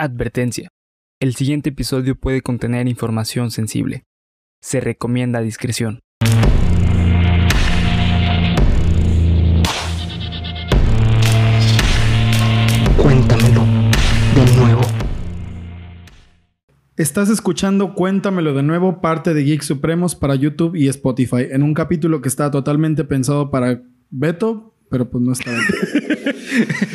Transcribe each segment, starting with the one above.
Advertencia. El siguiente episodio puede contener información sensible. Se recomienda discreción. Cuéntamelo de nuevo. Estás escuchando Cuéntamelo de nuevo, parte de Geek Supremos para YouTube y Spotify, en un capítulo que está totalmente pensado para Beto, pero pues no está Beto.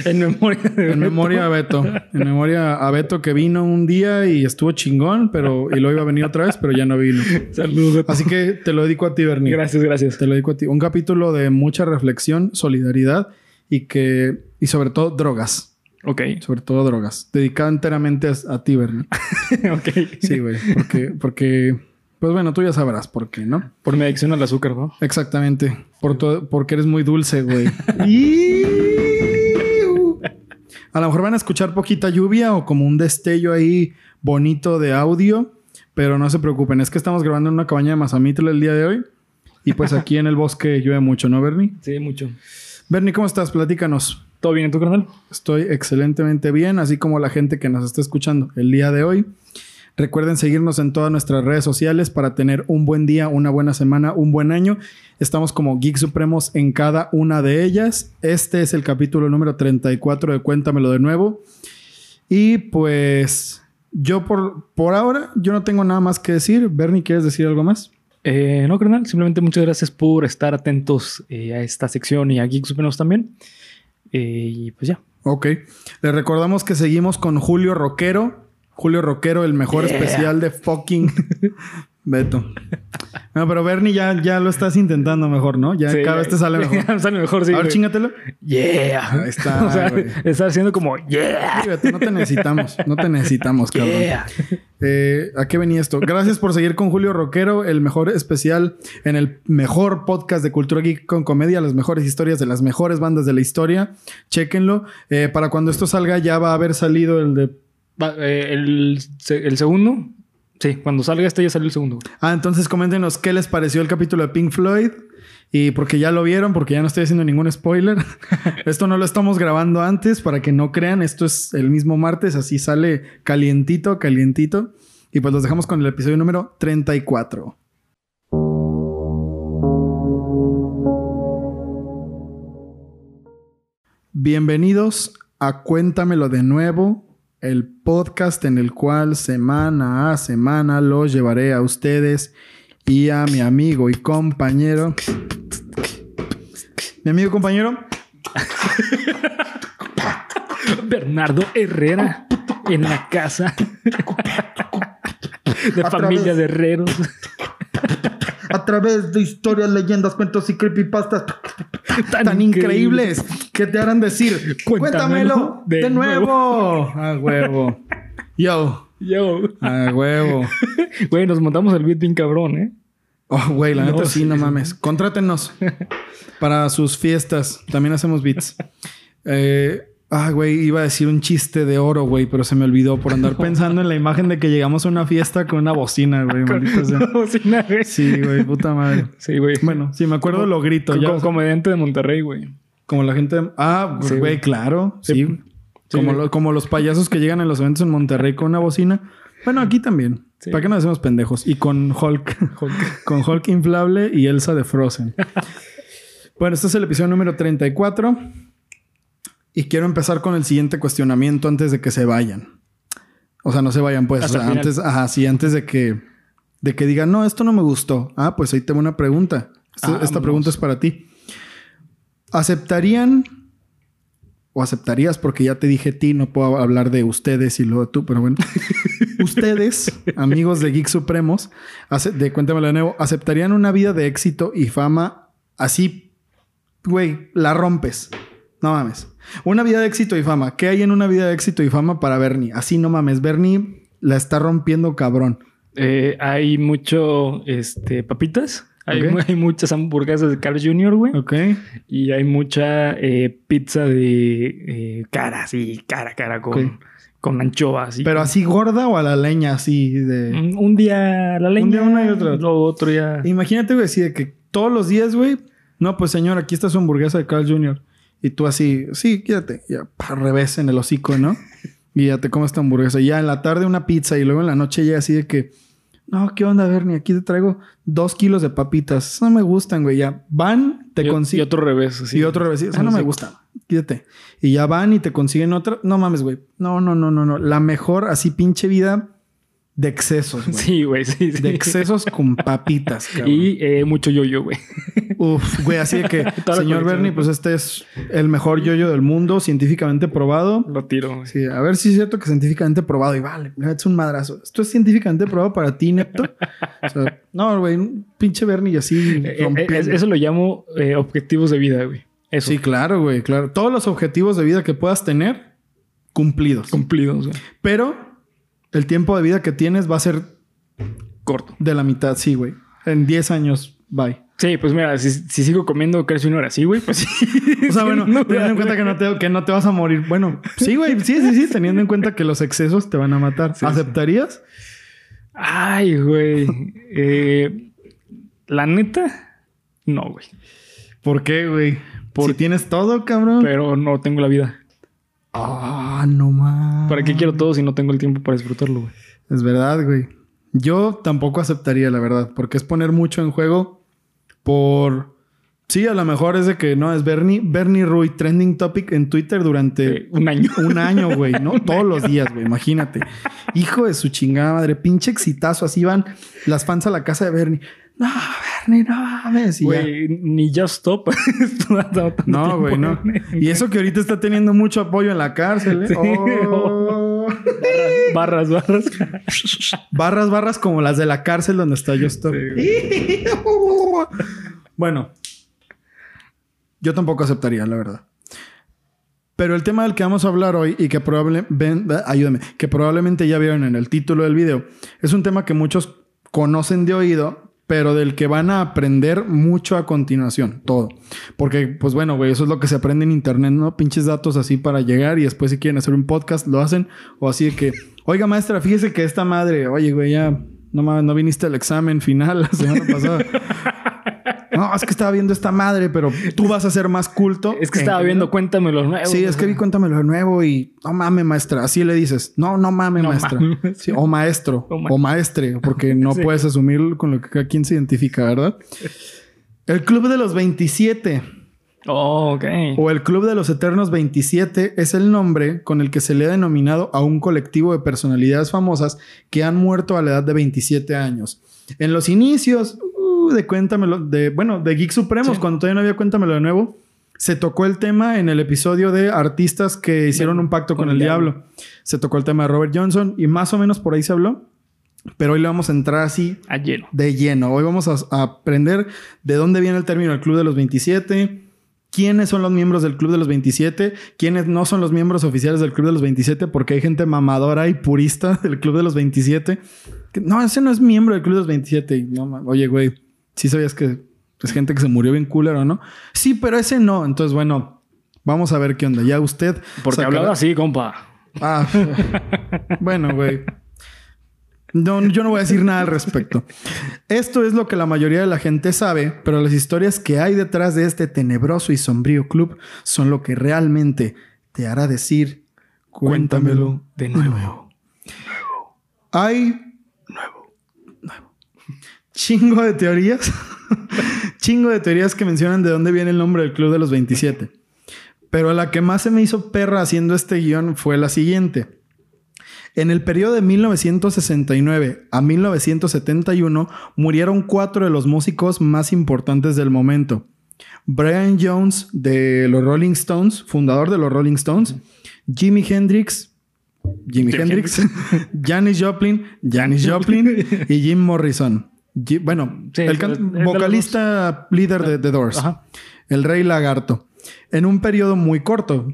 en memoria de En memoria a Beto. En memoria a Beto que vino un día y estuvo chingón, pero y luego iba a venir otra vez, pero ya no vino. Saludos. Beto. Así que te lo dedico a ti, Bernie. Gracias, gracias. Te lo dedico a ti. Un capítulo de mucha reflexión, solidaridad y que y sobre todo drogas. Ok. Sobre todo drogas. Dedicado enteramente a, a ti, Bernie. ok. Sí, güey. Porque, porque, pues bueno, tú ya sabrás por qué, ¿no? Por mi adicción al azúcar, ¿no? Exactamente. Por todo, porque eres muy dulce, güey. A lo mejor van a escuchar poquita lluvia o como un destello ahí bonito de audio, pero no se preocupen. Es que estamos grabando en una cabaña de Mazamitla el día de hoy. Y pues aquí en el bosque llueve mucho, ¿no, Bernie? Sí, mucho. Bernie, ¿cómo estás? Platícanos. ¿Todo bien en tu canal? Estoy excelentemente bien, así como la gente que nos está escuchando el día de hoy. Recuerden seguirnos en todas nuestras redes sociales para tener un buen día, una buena semana, un buen año. Estamos como Geek Supremos en cada una de ellas. Este es el capítulo número 34 de Cuéntamelo de nuevo. Y pues yo por, por ahora, yo no tengo nada más que decir. Bernie, ¿quieres decir algo más? Eh, no, carnal. Simplemente muchas gracias por estar atentos eh, a esta sección y a Geek Supremos también. Eh, y pues ya. Ok. Les recordamos que seguimos con Julio Roquero. Julio Roquero, el mejor Yeah. especial de fucking Beto. No, pero Bernie ya, ya lo estás intentando mejor, ¿no? Ya Sí, cada vez te sale mejor. Sale mejor, sí. A ver, chingatelo. Yeah. Ahí está, o sea, güey. estar haciendo como yeah. Sí, Beto, no te necesitamos. No te necesitamos, cabrón. Yeah. Eh, ¿A qué venía esto? Gracias por seguir con Julio Roquero, el mejor especial en el mejor podcast de Cultura Geek con comedia, las mejores historias de las mejores bandas de la historia. Chéquenlo. Eh, para cuando esto salga ya va a haber salido el de eh, el, el segundo. Sí, cuando salga este ya salió el segundo. Ah, entonces coméntenos qué les pareció el capítulo de Pink Floyd. Y porque ya lo vieron, porque ya no estoy haciendo ningún spoiler. esto no lo estamos grabando antes para que no crean. Esto es el mismo martes, así sale calientito, calientito. Y pues los dejamos con el episodio número 34. Bienvenidos a Cuéntamelo de nuevo, el podcast en el cual semana a semana los llevaré a ustedes y a mi amigo y compañero. Mi amigo y compañero. Bernardo Herrera en la casa de familia de herreros. A través de historias, leyendas, cuentos y creepypastas Tan, tan, increíbles que te harán decir, Cuéntamelo cuéntamelo de, de nuevo. A huevo. Yo. Yo. A huevo. Güey, nos montamos el beat bien cabrón, ¿eh? Oh, güey, la No, neta sí, sí, no mames. Contrátenos para sus fiestas. También hacemos beats. Eh, ah, güey, iba a decir un chiste de oro, güey, pero se me olvidó por andar pensando en la imagen de que llegamos a una fiesta con una bocina, güey. sea. Bocina, güey. Sí, güey, puta madre. Sí, güey. Bueno, si me acuerdo lo grito. como, Ya, comediante de Monterrey, güey. como la gente... Ah, Sí, güey, claro. Sí. Como, lo- como los payasos que llegan en los eventos en Monterrey con una bocina. Bueno, aquí también. Sí. ¿Para qué nos hacemos pendejos? Y con Hulk. Hulk. con Hulk inflable y Elsa de Frozen. bueno, este es el episodio número 34. Y quiero empezar con el siguiente cuestionamiento antes de que se vayan. O sea, no se vayan, pues. O sea, antes, ajá, sí, antes de que, de que digan, no, esto no me gustó. Ah, pues ahí tengo una pregunta. Esta, esta Vámonos. pregunta es para ti. ¿Aceptarían o aceptarías? Porque ya te dije ti, no puedo hablar de ustedes y luego tú, pero bueno. ustedes, amigos de Geek Supremos, de Cuéntamelo de nuevo, ¿aceptarían una vida de éxito y fama así, güey, la rompes? No mames. Una vida de éxito y fama. ¿Qué hay en una vida de éxito y fama para Bernie? Así no mames. Bernie la está rompiendo cabrón. Eh, hay mucho, este, papitas. Hay, muchas hamburguesas de Carl Jr., güey. ¿Ok? Y hay mucha eh, pizza de eh, cara, sí, cara, cara, con, Ok. con anchoas. Pero así gorda o a la leña, así de... Un día la leña. día una y otra. Lo otro ya. Imagínate, güey, así de que todos los días, güey, no, pues señor, aquí está su hamburguesa de Carl Jr. Y tú así, sí, quédate, ya, al revés en el hocico, ¿no? Y ya te comes esta hamburguesa. Y ya en la tarde una pizza y luego en la noche ya así de que... No, ¿qué onda, Bernie? Aquí te traigo dos kilos de papitas. Esas no me gustan, güey. Ya van, te Y, y consiguen... otro revés. así. Y otro revés. Esa no me gusta. Quítate. Y ya van y te consiguen otra. No mames, güey. No, no, no, no, no. La mejor así pinche vida de excesos, güey. Sí, güey, sí, sí. De excesos con papitas, cabrón. Y eh, mucho yo-yo, güey. Uf, güey, así de que, señor. Bernie, pues este es el mejor yoyo del mundo, científicamente probado. Lo tiro. güey. Sí, a ver si es cierto que científicamente probado. Y vale, es un madrazo. ¿Esto es científicamente probado para ti, Nepto? O sea, no, güey, un pinche Bernie y así Eh, eh, eso lo llamo eh, objetivos de vida, güey. Eso. Sí, claro, güey, claro. Todos los objetivos de vida que puedas tener, cumplidos. Cumplidos, güey. Pero el tiempo de vida que tienes va a ser Corto. de la mitad, sí, güey. En 10 años, bye. Sí, pues mira, si, si sigo comiendo crees una hora así, güey, pues sí. O sea, bueno, teniendo en cuenta que no, te, que no te vas a morir. Bueno, sí, güey, sí, sí, sí, teniendo en cuenta que los excesos te van a matar. Sí, ¿Aceptarías? Ay, güey. Eh, la neta, no, güey. ¿Por qué, güey? Por- Si tienes todo, cabrón. Pero no tengo la vida. Ah, no más. ¿Para qué quiero todo si no tengo el tiempo para disfrutarlo, güey? Es verdad, güey. Yo tampoco aceptaría, la verdad, porque es poner mucho en juego por... Sí, a lo mejor es de que no, es Bernie, Bernie Rui, trending topic en Twitter durante Eh, un año. un año, güey, ¿no? Todos los días, güey, imagínate. Hijo de su chingada madre, pinche exitazo, así van las fans a la casa de Bernie. No, Bernie, no mames. Güey, ni Just Stop. No, güey, no. Y eso que ahorita está teniendo mucho apoyo en la cárcel, ¿eh? Sí. Oh. Barras, barras. Barras, barras como las de la cárcel donde está yo estoy. bueno, yo tampoco aceptaría, la verdad. Pero el tema del que vamos a hablar hoy y que probablemente, ayúdame, que probablemente ya vieron en el título del video, es un tema que muchos conocen de oído, pero del que van a aprender mucho a continuación, todo. Porque, pues bueno, güey, eso es lo que se aprende en internet, ¿no? Pinches datos así para llegar y después si quieren hacer un podcast, lo hacen. O así de que, oiga maestra, fíjese que esta madre, oye, güey, ya no, no viniste al examen final la semana pasada. No, es que estaba viendo esta madre, pero tú vas a ser más culto. Es que estaba viendo Cuéntame los nuevos. Sí, es que vi cuéntamelo nuevo y no mames, maestra. Así le dices. No, no mames, No maestra. mames. Sí, o maestro. O O, ma- maestre, porque no Sí. puedes asumir con lo que cada quien se identifica, ¿verdad? El Club de los 27 Oh, ok. o el Club de los Eternos 27 es el nombre con el que se le ha denominado a un colectivo de personalidades famosas que han muerto a la edad de 27 años. En los inicios de Cuéntamelo, de, bueno, de Geek Supremos, Sí. cuando todavía no había Cuéntamelo de nuevo, se tocó el tema en el episodio de artistas que hicieron un pacto con, el, diablo. Se tocó el tema de Robert Johnson y más o menos por ahí se habló. Pero hoy le vamos a entrar así A hielo. de lleno. Hoy vamos a, a aprender de dónde viene el término del Club de los 27, quiénes son los miembros del Club de los 27, quiénes no son los miembros oficiales del Club de los 27, porque hay gente mamadora y purista del Club de los 27. Que, no, ese no es miembro del Club de los 27. Y no, oye, güey, ¿sí sabías que es gente que se murió bien culero, no? Sí, pero ese no. Entonces, bueno, vamos a ver qué onda. Ya usted... Porque sacará- hablaba así, compa. Ah, bueno, güey. No, yo no voy a decir nada al respecto. Esto es lo que la mayoría de la gente sabe, pero las historias que hay detrás de este tenebroso y sombrío club son lo que realmente te hará decir, cuéntamelo. de nuevo. Hay chingo de teorías, chingo de teorías que mencionan de dónde viene el nombre del club de los 27. Pero la que más se me hizo perra haciendo este guion fue la siguiente. En el periodo de 1969 a 1971 murieron cuatro de los músicos más importantes del momento. Brian Jones de los Rolling Stones, fundador de los Rolling Stones, Jimi Hendrix, Jimi Jimi Hendrix, Janis Joplin, Janis Joplin y Jim Morrison. Bueno, Sí, el vocalista líder de The Doors, Ajá. el Rey Lagarto, en un periodo muy corto,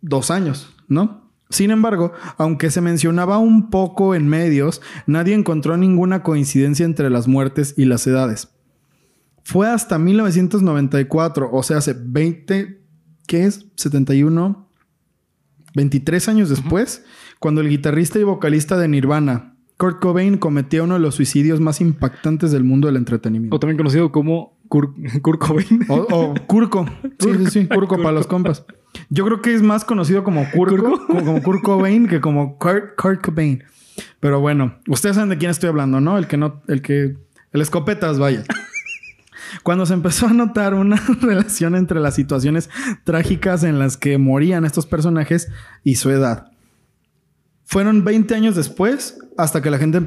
dos años, ¿no? Sin embargo, aunque se mencionaba un poco en medios, nadie encontró ninguna coincidencia entre las muertes y las edades. Fue hasta 1994, o sea, hace 20, ¿qué es? 71, 23 años después, cuando el guitarrista y vocalista de Nirvana, Kurt Cobain, cometió uno de los suicidios más impactantes del mundo del entretenimiento. O también conocido como Kur- Kurt Cobain. O, o Curco. Sí, sí, sí. Curco para los compas. Yo creo que es más conocido como Kurt, ¿Kurko? como, como Kurt Cobain que como Kurt, Kurt Cobain. Pero bueno, ustedes saben de quién estoy hablando, ¿no? El que no, el que, el escopetas, vaya. Cuando se empezó a notar una relación entre las situaciones trágicas en las que morían estos personajes y su edad. Fueron 20 años después hasta que la gente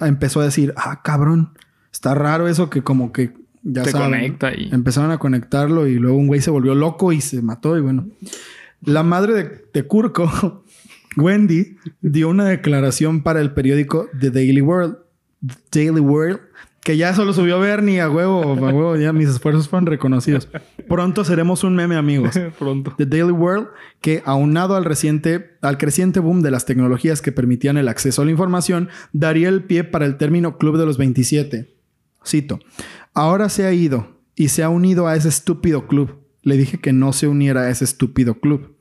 empezó a- decir, ah, cabrón, está raro eso que como que ya Te saben, conecta y- Empezaron a conectarlo y luego un güey se volvió loco y se mató y bueno. La madre de, de Kurko, Wendy, dio una declaración para el periódico The Daily World. The Daily World. Que ya solo subió Bernie a huevo, a huevo, ya mis esfuerzos fueron reconocidos. Pronto seremos un meme, amigos. Pronto. The Daily World, que aunado al reciente, al creciente boom de las tecnologías que permitían el acceso a la información, daría el pie para el término Club de los 27. Cito, ahora se ha ido y se ha unido a ese estúpido club. Le dije que no se uniera a ese estúpido club.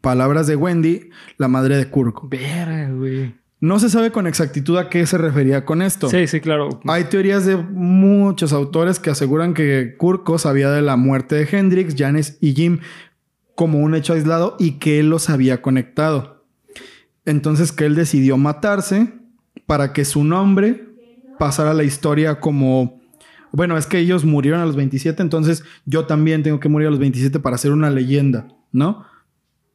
Palabras de Wendy, la madre de Kurko. Verga, güey. No se sabe con exactitud a qué se refería con esto. Sí, sí, claro. Hay teorías de muchos autores que aseguran que Kurko sabía de la muerte de Hendrix, Janis y Jim como un hecho aislado y que él los había conectado. Entonces que él decidió matarse para que su nombre pasara a la historia como... Bueno, es que ellos murieron a los 27, entonces yo también tengo que morir a los 27 para ser una leyenda, ¿no?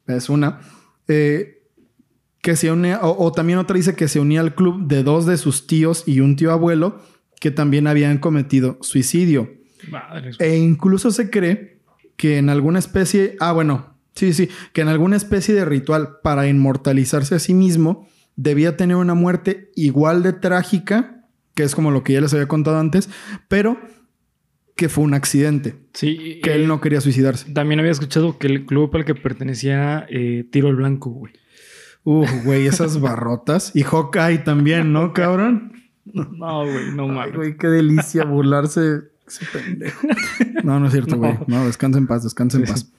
Es una. Eh, que se une, o, o también otra dice que se unía al club de dos de sus tíos y un tío abuelo que también habían cometido suicidio. Madres. E incluso se cree que en alguna especie, ah, bueno, sí, sí, que en alguna especie de ritual para inmortalizarse a sí mismo, debía tener una muerte igual de trágica, que es como lo que ya les había contado antes, pero que fue un accidente, Sí. que eh, él no quería suicidarse. También había escuchado que el club al que pertenecía eh, Tiro al Blanco, güey. Uf, güey, esas barrotas. Y Hawkeye también, ¿no, cabrón? No, güey, no mames. güey, qué delicia burlarse. Ese pendejo. No, no es cierto, güey. No, descansa en paz, descansa en Sí, paz.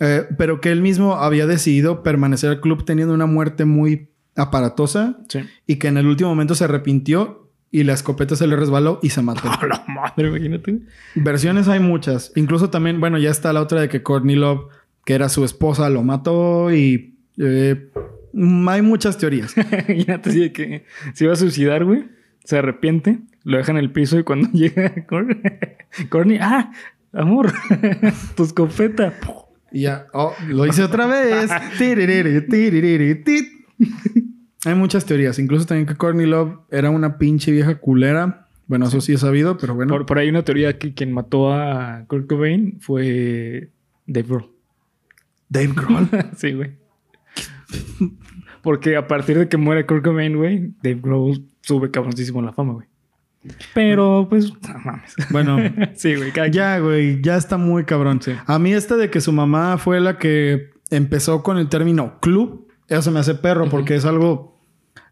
Eh, pero que él mismo había decidido permanecer al club teniendo una muerte muy aparatosa Sí. y que en el último momento se arrepintió y la escopeta se le resbaló y se mató. A la madre, imagínate. Versiones hay muchas. Incluso también, bueno, ya está la otra de que Courtney Love, que era su esposa, lo mató y eh, hay muchas teorías. Imagínate de que se iba a suicidar, güey. Se arrepiente, lo deja en el piso y cuando llega Cor- Corny, ah, amor, tu escopeta. Y ya, oh, lo hice otra vez. Hay muchas teorías. Incluso también que Courtney Love era una pinche vieja culera. Bueno, eso sí he sabido, pero bueno. Por, por ahí hay una teoría que quien mató a Kurt Cobain fue Dave Grohl. Dave Grohl. sí, güey. Porque a partir de que muere Kurt Cobain, güey, Dave Grohl sube cabroncísimo en la fama, güey. Pero, pues, no mames. Bueno, sí, güey, ya, güey, ya está muy cabrón. Sí. A mí esta de que su mamá fue la que empezó con el término club, eso se me hace perro porque es algo...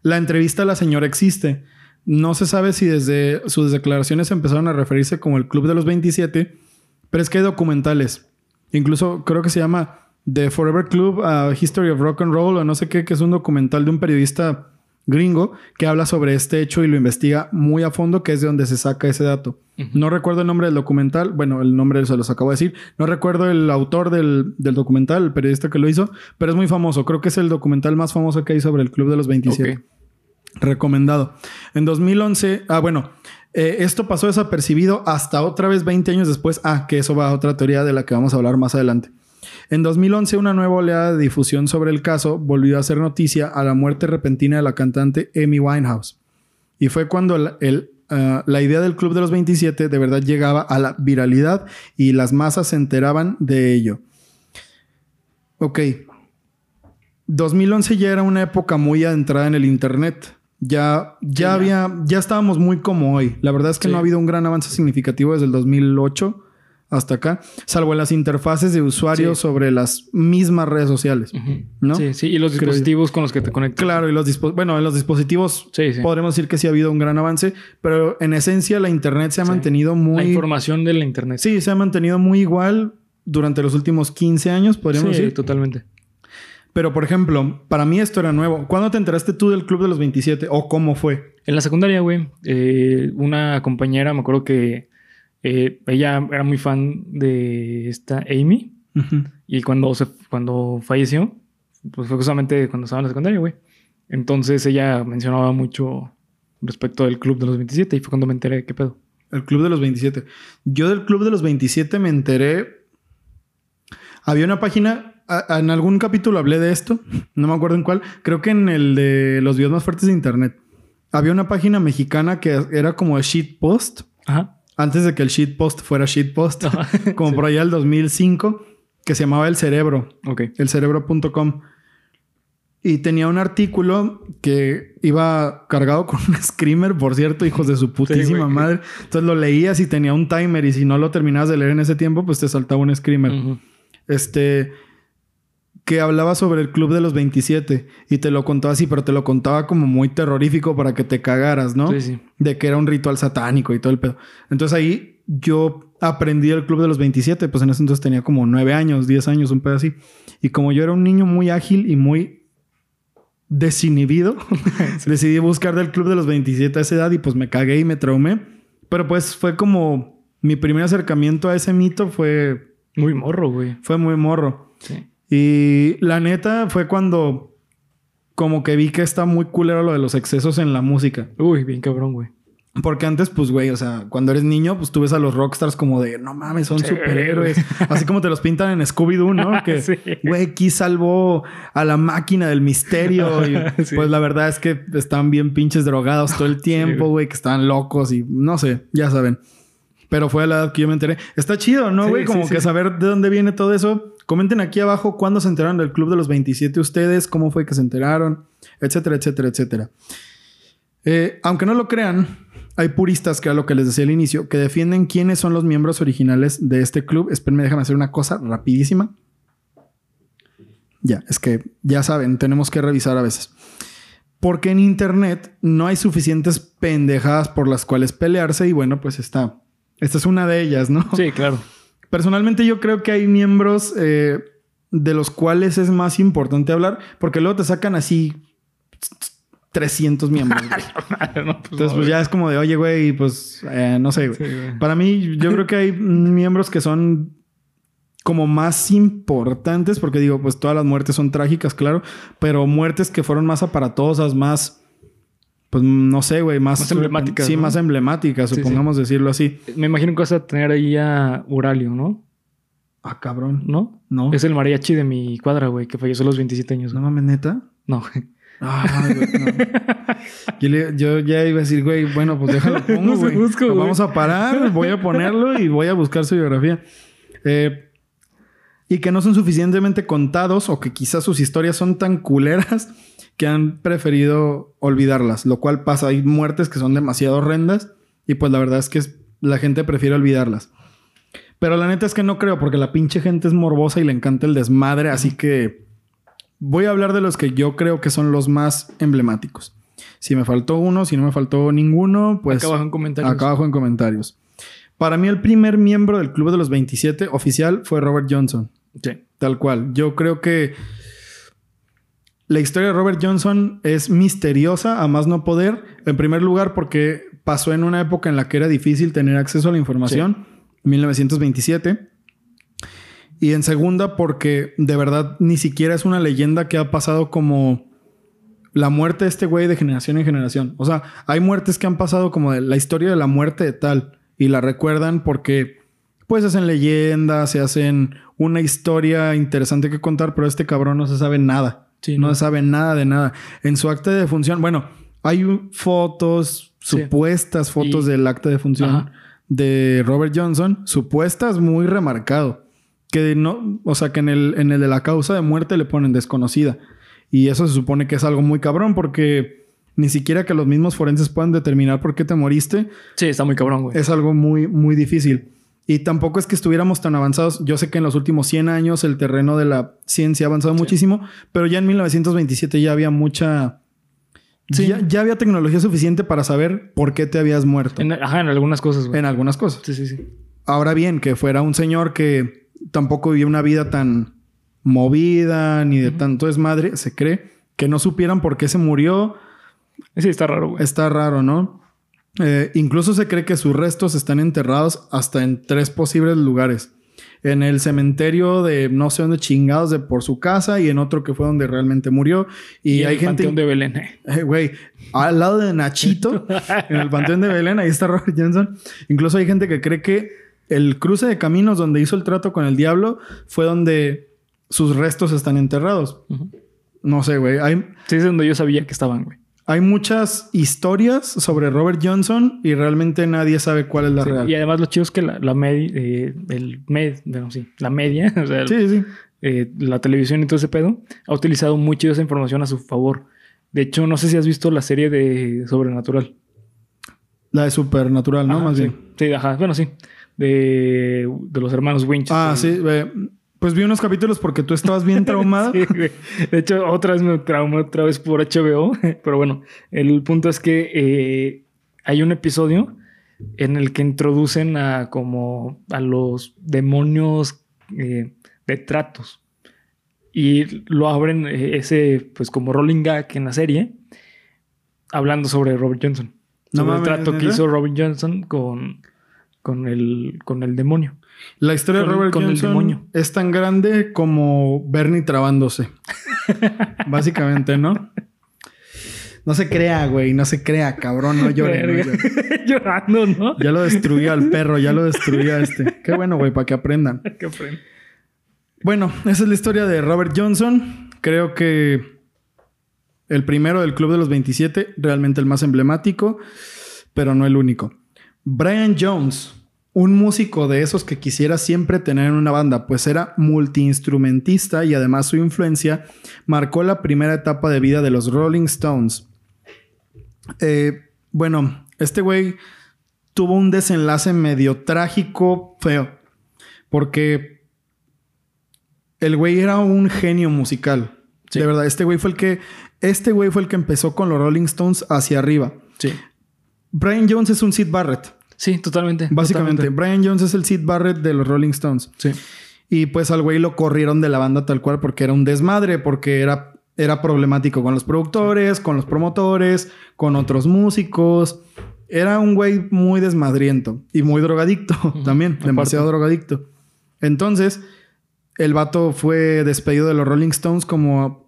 La entrevista a la señora existe. No se sabe si desde sus declaraciones empezaron a referirse como el Club de los 27, pero es que hay documentales. Incluso creo que se llama The Forever Club, a History of Rock and Roll o no sé qué, que es un documental de un periodista gringo que habla sobre este hecho y lo investiga muy a fondo, que es de donde se saca ese dato. No recuerdo el nombre del documental, bueno, el nombre se los acabo de decir. No recuerdo el autor del, del documental, el periodista que lo hizo, pero es muy famoso. Creo que es el documental más famoso que hay sobre el Club de los 27. Ok. Recomendado. En 2011, ah, bueno, eh, esto pasó desapercibido hasta otra vez 20 años después. Ah, que eso va a otra teoría de la que vamos a hablar más adelante. En 2011, una nueva oleada de difusión sobre el caso volvió a hacer noticia a la muerte repentina de la cantante Amy Winehouse. Y fue cuando el- el, ah, la idea del Club de los 27 de verdad llegaba a la viralidad y las masas se enteraban de ello. Ok. 2011 ya era una época muy adentrada en el Internet. Ya, ya había, ya estábamos muy como hoy. La verdad es que Sí. no ha habido un gran avance significativo desde el 2008 hasta acá, salvo en las interfaces de usuarios Sí. sobre las mismas redes sociales. ¿No? Sí, sí. Y los Creo dispositivos con los que te conectas. Claro, y los dispo- bueno, en los dispositivos Sí, sí. podremos decir que sí ha habido un gran avance, pero en esencia la internet se ha Sí. mantenido La muy información de la internet. Sí, se ha mantenido muy igual durante los últimos 15 años, podríamos Sí, decir. totalmente. Pero por ejemplo, para mí esto era nuevo. ¿Cuándo te enteraste tú del Club de los 27 o cómo fue? En la secundaria, güey, eh, una compañera, me acuerdo que eh, ella era muy fan de esta Amy. Y cuando, se, cuando falleció, pues fue justamente cuando estaba en la secundaria, güey. Entonces ella mencionaba mucho respecto del club de los 27 y fue cuando me enteré de qué pedo. El Club de los 27. Yo del Club de los 27 me enteré. Había una página. a- en algún capítulo hablé de esto. No me acuerdo en cuál. Creo que en el de los videos más fuertes de internet. Había una página mexicana que era como shitpost. Ajá. Antes de que el shitpost fuera shitpost. como por allá del 2005. Que se llamaba El Cerebro. Ok. elcerebro.com. Y tenía un artículo que iba cargado con un screamer, por cierto, hijos de su putísima madre. Entonces lo leías y tenía un timer y si no lo terminabas de leer en ese tiempo, pues te saltaba un screamer. Este que hablaba sobre el club de los 27 y te lo contaba así, pero te lo contaba como muy terrorífico para que te cagaras, ¿no? Sí, sí. de que era un ritual satánico y todo el pedo. Entonces ahí yo aprendí el club de los 27, pues en ese entonces tenía como 9 años, 10 años, un pedo así. Y como yo era un niño muy ágil y muy desinhibido, decidí buscar del club de los 27 a esa edad y pues me cagué y me traumé. Pero pues fue como mi primer acercamiento a ese mito fue, Muy morro, güey. fue muy morro. Sí. Y la neta fue cuando como que vi que está muy culero lo de los excesos en la música. Uy, bien cabrón, güey. Porque antes, pues, güey, o sea, cuando eres niño, pues tú ves a los rockstars como de, no mames, son Sí, superhéroes. Así como te los pintan en Scooby-Doo, ¿no? Que, Sí. güey, aquí salvó a la máquina del misterio. Y, Sí. Pues la verdad es que están bien pinches drogados todo el tiempo, güey, que están locos y no sé, ya saben. Pero fue a la edad que yo me enteré. Está chido, ¿no, Sí, güey? Como sí, que sí. saber de dónde viene todo eso. Comenten aquí abajo cuándo se enteraron del Club de los 27 ustedes, cómo fue que se enteraron, etcétera, etcétera, etcétera. Eh, aunque no lo crean, hay puristas, que era lo que les decía al inicio, que defienden quiénes son los miembros originales de este club. Espérenme, déjame hacer una cosa rapidísima. Ya, es que ya saben, tenemos que revisar a veces. Porque en internet no hay suficientes pendejadas por las cuales pelearse y bueno, pues está. Esta es una de ellas, ¿no? Sí, claro. Personalmente yo creo que hay miembros eh, de los cuales es más importante hablar porque luego te sacan así 300 miembros. No, pues, Entonces no, pues ya es como de, oye, güey, pues eh, no sé, güey. Sí, güey. Para mí yo creo que hay miembros que son como más importantes porque digo, pues todas las muertes son trágicas, claro, pero muertes que fueron más aparatosas, más... Pues no sé, güey, más... Más emblemáticas, Sí, ¿no? más emblemáticas, Sí, sí. supongamos decirlo así. Me imagino que vas a tener ahí a Uralio, ¿no? Ah, cabrón. ¿No? No. Es el mariachi de mi cuadra, güey, que falleció a los 27 años. No güey. mames, neta. No. Ay, güey, no. yo, le- yo ya iba a decir, güey, bueno, pues déjalo pongo, No se güey. Lo güey. Vamos a parar, voy a ponerlo y voy a buscar su biografía. Eh, y que no son suficientemente contados o que quizás sus historias son tan culeras que han preferido olvidarlas, lo cual pasa. Hay muertes que son demasiado horrendas y pues la verdad es que la gente prefiere olvidarlas. Pero la neta es que no creo porque la pinche gente es morbosa y le encanta el desmadre, así que voy a hablar de los que yo creo que son los más emblemáticos. Si me faltó uno, si no me faltó ninguno, pues Acá abajo en comentarios. acá abajo en comentarios. Para mí el primer miembro del Club de los 27 oficial fue Robert Johnson. Sí. Tal cual. Yo creo que la historia de Robert Johnson es misteriosa a más no poder. En primer lugar, porque pasó en una época en la que era difícil tener acceso a la información, 1927. Y en segunda, porque de verdad ni siquiera es una leyenda que ha pasado como la muerte de este güey de generación en generación. O sea, hay muertes que han pasado como de la historia de la muerte de tal y la recuerdan porque pues hacen leyendas, se hacen una historia interesante que contar, pero este cabrón no se sabe nada. Sí, no no. se sabe nada de nada. En su acta de defunción, bueno, hay fotos, Sí. supuestas fotos Y- del acta de defunción Ajá. de Robert Johnson, supuestas muy remarcado. Que no, o sea, que en el, en el de la causa de muerte le ponen desconocida. Y eso se supone que es algo muy cabrón porque ni siquiera que los mismos forenses puedan determinar por qué te moriste Sí, está muy cabrón, güey. es algo muy, muy difícil. Y tampoco es que estuviéramos tan avanzados. Yo sé que en los últimos 100 años el terreno de la ciencia ha avanzado muchísimo, pero ya en 1927 ya había mucha... Sí. Ya, ya había tecnología suficiente para saber por qué te habías muerto. En- ajá, en algunas cosas, güey. en algunas cosas. Sí, sí, sí. Ahora bien, que fuera un señor que tampoco vivía una vida tan movida ni de tanto desmadre, se cree que no supieran por qué se murió. Sí, está raro, güey. Está raro, ¿no? Eh, incluso se cree que sus restos están enterrados hasta en tres posibles lugares. en el cementerio de no sé dónde chingados de por su casa y en otro que fue donde realmente murió. Y, Y, hay el gente... Panteón de Belén. Eh, Güey, al lado de Nachito, en el Panteón de Belén, ahí está Robert Johnson. Incluso hay gente que cree que el cruce de caminos donde hizo el trato con el diablo fue donde sus restos están enterrados. No sé, güey. Hay, Sí, es donde yo sabía que estaban, güey. Hay muchas historias sobre Robert Johnson y realmente nadie sabe cuál es la Sí, real. Y además lo chido es que la, la media, eh, el med, bueno, sí, la media, o sea, Sí, sí. eh, la televisión y todo ese pedo, ha utilizado muy chido esa información a su favor. De hecho, no sé si has visto la serie de Sobrenatural. La de Supernatural, ¿no? Ajá, Más sí. bien. Sí, ajá, bueno, sí. De, de los hermanos Winchester. Ah, sí. eh, pues vi unos capítulos porque tú estabas bien traumado. Sí, güey. De hecho, otra vez me traumé otra vez por HBO. Pero bueno, el punto es que eh, hay un episodio en el que introducen a como a los demonios eh, de tratos. Y lo abren eh, ese, pues como rolling gag en la serie, hablando sobre Robert Johnson. No Sobre el mames, trato que hizo Robert Johnson con, con, el, con el demonio. La historia de Robert con el Johnson es tan grande como Bernie trabándose. Básicamente, ¿no? No se crea, güey. No se crea, cabrón. No llore. no llore. Llorando, ¿no? Ya lo destruí al perro. Ya lo destruí a este. Qué bueno, güey, para que aprendan. Qué ofrenda. Bueno, esa es la historia de Robert Johnson. Creo que el primero del Club de los 27, realmente el más emblemático, pero no el único. Brian Jones, un músico de esos que quisiera siempre tener en una banda, pues era multiinstrumentista y además su influencia marcó la primera etapa de vida de los Rolling Stones. Eh, bueno, este güey tuvo un desenlace medio trágico, feo, porque el güey era un genio musical. Sí. De verdad, este güey fue el que este güey fue el que empezó con los Rolling Stones hacia arriba. Sí. Brian Jones es un Sid Barrett. Sí, totalmente. Básicamente, totalmente. Brian Jones es el Sid Barrett de los Rolling Stones. Sí. Y pues al güey lo corrieron de la banda tal cual porque era un desmadre, porque era, era problemático con los productores, con los promotores, con otros músicos. Era un güey muy desmadriento y muy drogadicto también, aparte. demasiado drogadicto. Entonces, el vato fue despedido de los Rolling Stones como,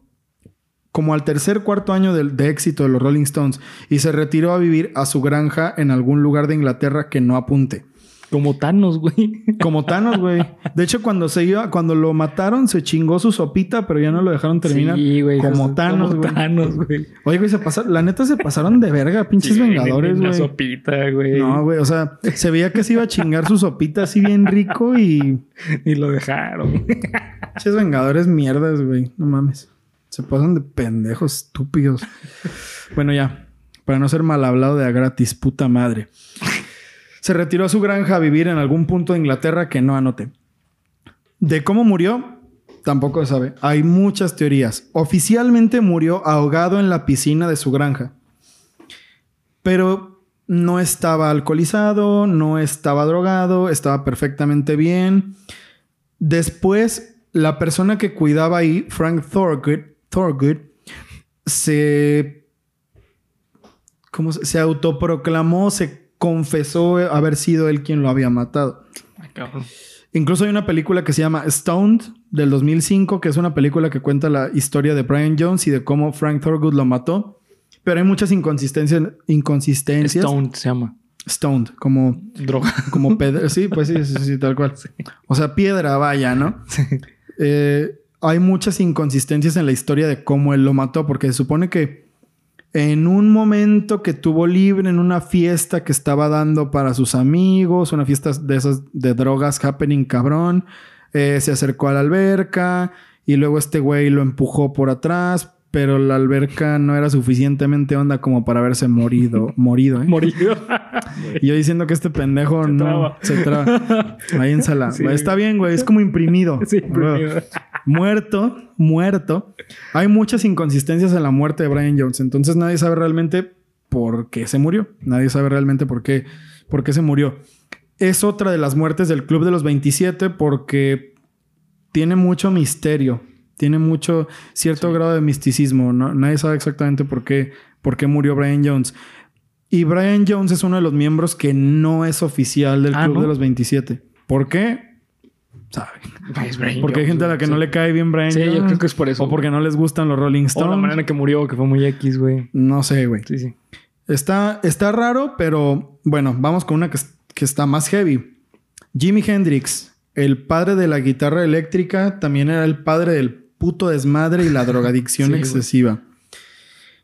como al tercer cuarto año de, de éxito de los Rolling Stones y se retiró a vivir a su granja en algún lugar de Inglaterra que no apunte. Como Thanos, güey. Como Thanos, güey. De hecho, cuando se iba, cuando lo mataron, se chingó su sopita, pero ya no lo dejaron terminar. Sí, güey. Como Thanos, Como güey. Thanos, güey. Oye, güey, se pasaron, la neta se pasaron de verga, pinches Sí, vengadores, güey. sopita, güey. No, güey, o sea, se veía que se iba a chingar su sopita así bien rico y Y lo dejaron. pinches vengadores mierdas, güey. No mames. Se pasan de pendejos estúpidos. Bueno, ya. Para no ser mal hablado de a gratis, puta madre. Se retiró a su granja a vivir en algún punto de Inglaterra que no anoté. De cómo murió, tampoco se sabe. Hay muchas teorías. Oficialmente murió ahogado en la piscina de su granja. Pero no estaba alcoholizado, no estaba drogado, estaba perfectamente bien. Después, la persona que cuidaba ahí, Frank Thorgood, Thorgood se, ¿cómo se, se autoproclamó, se confesó haber sido él quien lo había matado. Ay, cabrón. Incluso hay una película que se llama Stoned del 2005, que es una película que cuenta la historia de Brian Jones y de cómo Frank Thorgood lo mató. Pero hay muchas inconsistencias. inconsistencias. Stone se llama. Stoned, como, Droga. como pedra. Sí, pues sí, sí, sí, tal cual. O sea, piedra, vaya, ¿no? Eh, hay muchas inconsistencias en la historia de cómo él lo mató, porque se supone que en un momento que tuvo libre en una fiesta que estaba dando para sus amigos, una fiesta de esas de drogas happening cabrón, eh, se acercó a la alberca y luego este güey lo empujó por atrás, pero la alberca no era suficientemente honda como para haberse morido, morido, ¿eh? Morido. Y yo diciendo que este pendejo Se no traba. se traba. Ahí en sala. Sí. Está bien, güey. Es como imprimido. Sí, imprimido. Muerto, muerto. Hay muchas inconsistencias en la muerte de Brian Jones. Entonces nadie sabe realmente por qué se murió. Nadie sabe realmente por qué, por qué se murió. Es otra de las muertes del Club de los 27 porque tiene mucho misterio. Tiene mucho cierto grado de misticismo. ¿no? Nadie sabe exactamente por qué, por qué murió Brian Jones. Y Brian Jones es uno de los miembros que no es oficial del Ah, Club ¿no? de los 27. ¿Por qué? Sabe. Es Brian Porque hay gente a la que no le cae bien Brian Sí, yo creo que es por eso. O porque no les gustan los Rolling O la Stones. manera en que murió, que fue muy X, güey. No sé, güey. Sí, sí. Está, está raro, pero bueno, vamos con una que, que está más heavy. Jimi Hendrix, el padre de la guitarra eléctrica, también era el padre del puto desmadre y la drogadicción Sí, güey. excesiva.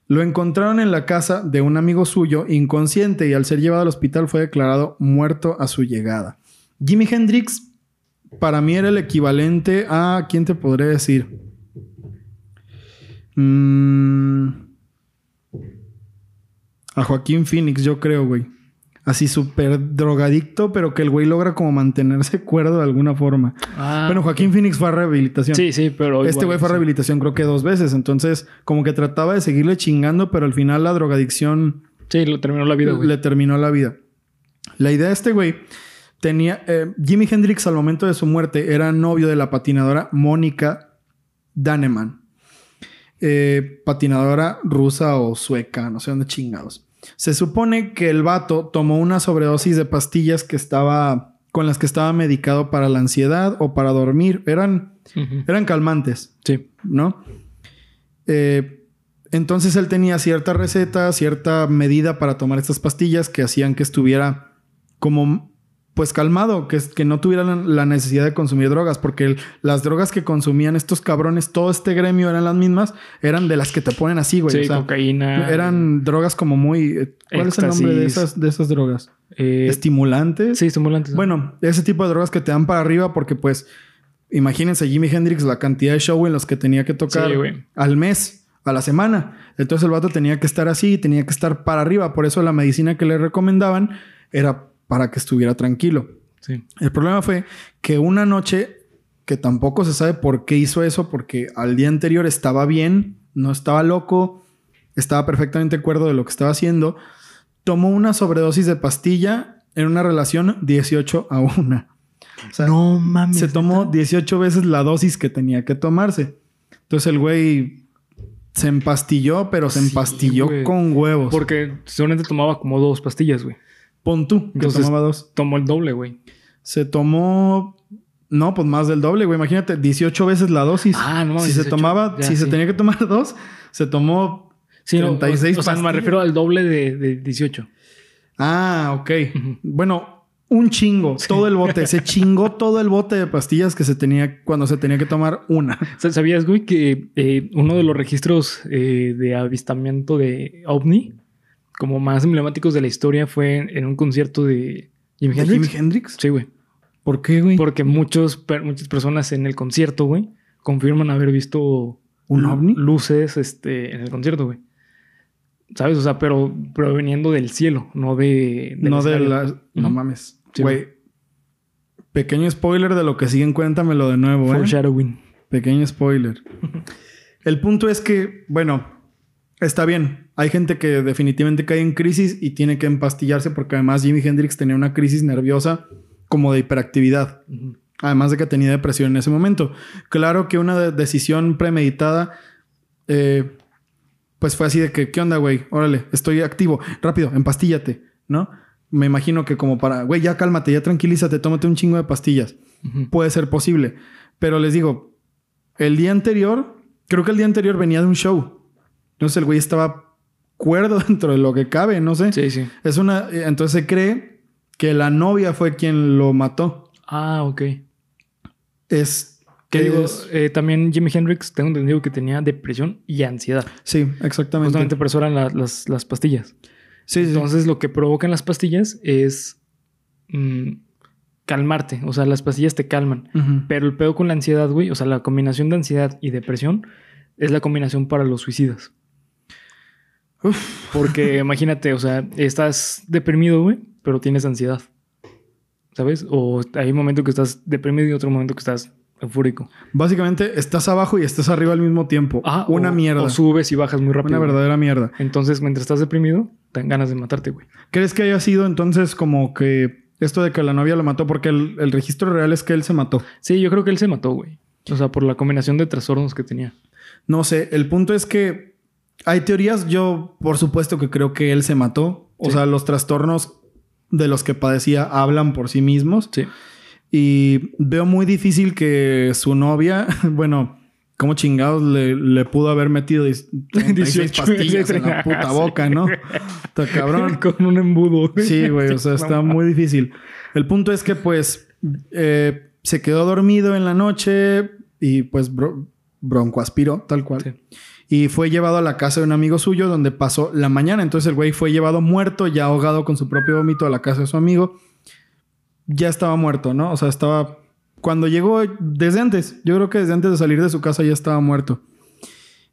Lo encontraron en la casa de un amigo suyo inconsciente y al ser llevado al hospital fue declarado muerto a su llegada. Jimi Hendrix para mí era el equivalente a... ¿Quién te podré decir? Mm, a Joaquín Phoenix, yo creo, güey. Así súper drogadicto, pero que el güey logra como mantenerse cuerdo de alguna forma. Ah, bueno, Joaquín Phoenix fue a rehabilitación. Sí, sí, pero. Este igual, güey fue a sí. rehabilitación creo que dos veces. Entonces, como que trataba de seguirle chingando, pero al final la drogadicción Sí, lo terminó la vida, güey. le terminó la vida. La idea de este güey tenía... eh, Jimi Hendrix al momento de su muerte era novio de la patinadora Mónica Daneman. Eh, patinadora rusa o sueca, no sé dónde chingados. Se supone que el vato tomó una sobredosis de pastillas que estaba... con las que estaba medicado para la ansiedad o para dormir. Eran, eran calmantes. Sí. ¿no? Eh, entonces él tenía cierta receta, cierta medida para tomar estas pastillas que hacían que estuviera como pues calmado, que, que no tuviera la- necesidad de consumir drogas, porque el- las drogas que consumían estos cabrones, todo este gremio eran las mismas, eran de las que te ponen así, güey. Sí, o sea, cocaína. eran drogas como muy... eh, ¿Cuál es el nombre de esas, de esas drogas? Eh, Estimulantes. sí, estimulantes. ¿no? Bueno, ese tipo de drogas que te dan para arriba porque pues imagínense Jimi Hendrix la cantidad de show en los que tenía que tocar Sí, al mes, a la semana. Entonces el vato tenía que estar así, tenía que estar para arriba. Por eso la medicina que le recomendaban era para que estuviera tranquilo. Sí. El problema fue que una noche, que tampoco se sabe por qué hizo eso, porque al día anterior estaba bien, no estaba loco, estaba perfectamente cuerdo de lo que estaba haciendo, tomó una sobredosis de pastilla en una relación 18 a 1. O sea, no mames. se tomó 18 veces la dosis que tenía que tomarse. Entonces el güey se empastilló, pero se Sí, empastilló güey. con huevos. Porque seguramente tomaba como dos pastillas, güey. Pon tú, que Entonces- tomaba dos. Tomó el doble, güey. Se tomó. No, pues más del doble, güey. Imagínate, 18 veces la dosis. Ah, no Si se 18, tomaba, ya, si se tenía que tomar dos, se tomó. Sí, no, 36 o, o sea, me refiero al doble de, de 18. Ah, ok. Bueno, un chingo. Todo el bote. se chingó todo el bote de pastillas que se tenía cuando se tenía que tomar una. Sa- ¿Sabías, güey, que eh, uno de los registros eh, de avistamiento de OVNI, como más emblemáticos de la historia, fue en, en un concierto de Jimi ¿De Hendrix? Jimi Hendrix? Sí, güey. ¿Por qué, güey? Porque muchos, per- muchas personas en el concierto, güey, confirman haber visto ¿Un ovni? luces este, en el concierto, güey. ¿Sabes? O sea, pero proveniendo del cielo, no de... no de las. No mames. Sí, Güey. Pequeño spoiler de lo que siguen, cuéntamelo de nuevo, ¿eh? Foreshadowing. Pequeño spoiler. El punto es que, bueno, está bien. Hay gente que definitivamente cae en crisis y tiene que empastillarse porque además Jimi Hendrix tenía una crisis nerviosa como de hiperactividad. Además de que tenía depresión en ese momento. Claro que una de- decisión premeditada, eh, pues fue así de que, ¿qué onda, güey? Órale, estoy activo. Rápido, empastíllate, ¿no? Me imagino que como para, güey, ya cálmate, ya tranquilízate, tómate un chingo de pastillas. Puede ser posible. Pero les digo, el día anterior, creo que el día anterior venía de un show. Entonces el güey estaba cuerdo dentro de lo que cabe, no sé. Sí, sí. Es una, eh, entonces se cree que la novia fue quien lo mató. Ah, ok. Es Que digo, es- eh, también Jimi Hendrix, tengo entendido que tenía depresión y ansiedad. sí, exactamente. Justamente por eso eran la- las, las pastillas. Sí, sí. Entonces, lo que provocan las pastillas es mm, calmarte. O sea, las pastillas te calman. Pero el pedo con la ansiedad, güey, o sea, la combinación de ansiedad y depresión es la combinación para los suicidas. Uf. Porque imagínate, o sea, estás deprimido, güey, pero tienes ansiedad. ¿Sabes? O hay un momento que estás deprimido y otro momento que estás eufórico. Básicamente estás abajo y estás arriba al mismo tiempo. Ajá, una o- mierda. O subes y bajas muy rápido. una verdadera mierda. Entonces, mientras estás deprimido, te dan ganas de matarte, güey. ¿Crees que haya sido entonces como que esto de que la novia lo mató? Porque el, el registro real es que él se mató. Sí, yo creo que él se mató, güey. O sea, por la combinación de trastornos que tenía. No sé, el punto es que hay teorías. Yo, por supuesto, que creo que él se mató. O Sí. sea, los trastornos de los que padecía hablan por sí mismos. Sí. Y veo muy difícil que su novia, bueno, ¿cómo chingados le, le pudo haber metido 16 18 pastillas en la puta Sí. boca, no? Está cabrón. Con un embudo. Sí, güey, o sea, está muy difícil. El punto es que, pues, eh, se quedó dormido en la noche y, pues, bro- broncoaspiró, tal cual. Sí. Y fue llevado a la casa de un amigo suyo donde pasó la mañana. Entonces, el güey fue llevado muerto, ya ahogado con su propio vómito a la casa de su amigo. Ya estaba muerto, ¿no? O sea, estaba... Cuando llegó, desde antes, yo creo que desde antes de salir de su casa ya estaba muerto.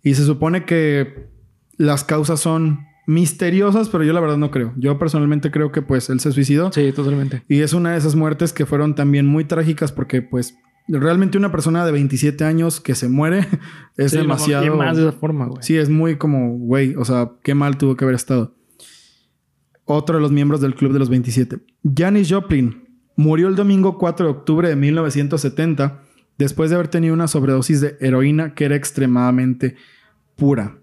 Y se supone que las causas son misteriosas, pero yo la verdad no creo. Yo personalmente creo que pues él se suicidó. Sí, totalmente. Y es una de esas muertes que fueron también muy trágicas porque pues realmente una persona de 27 años que se muere es Sí, lo demasiado... marqué más de esa forma, güey. Sí, es muy como, güey, o sea, qué mal tuvo que haber estado. Otro de los miembros del Club de los 27. Janis Joplin murió el domingo 4 de octubre de 1970 después de haber tenido una sobredosis de heroína que era extremadamente pura.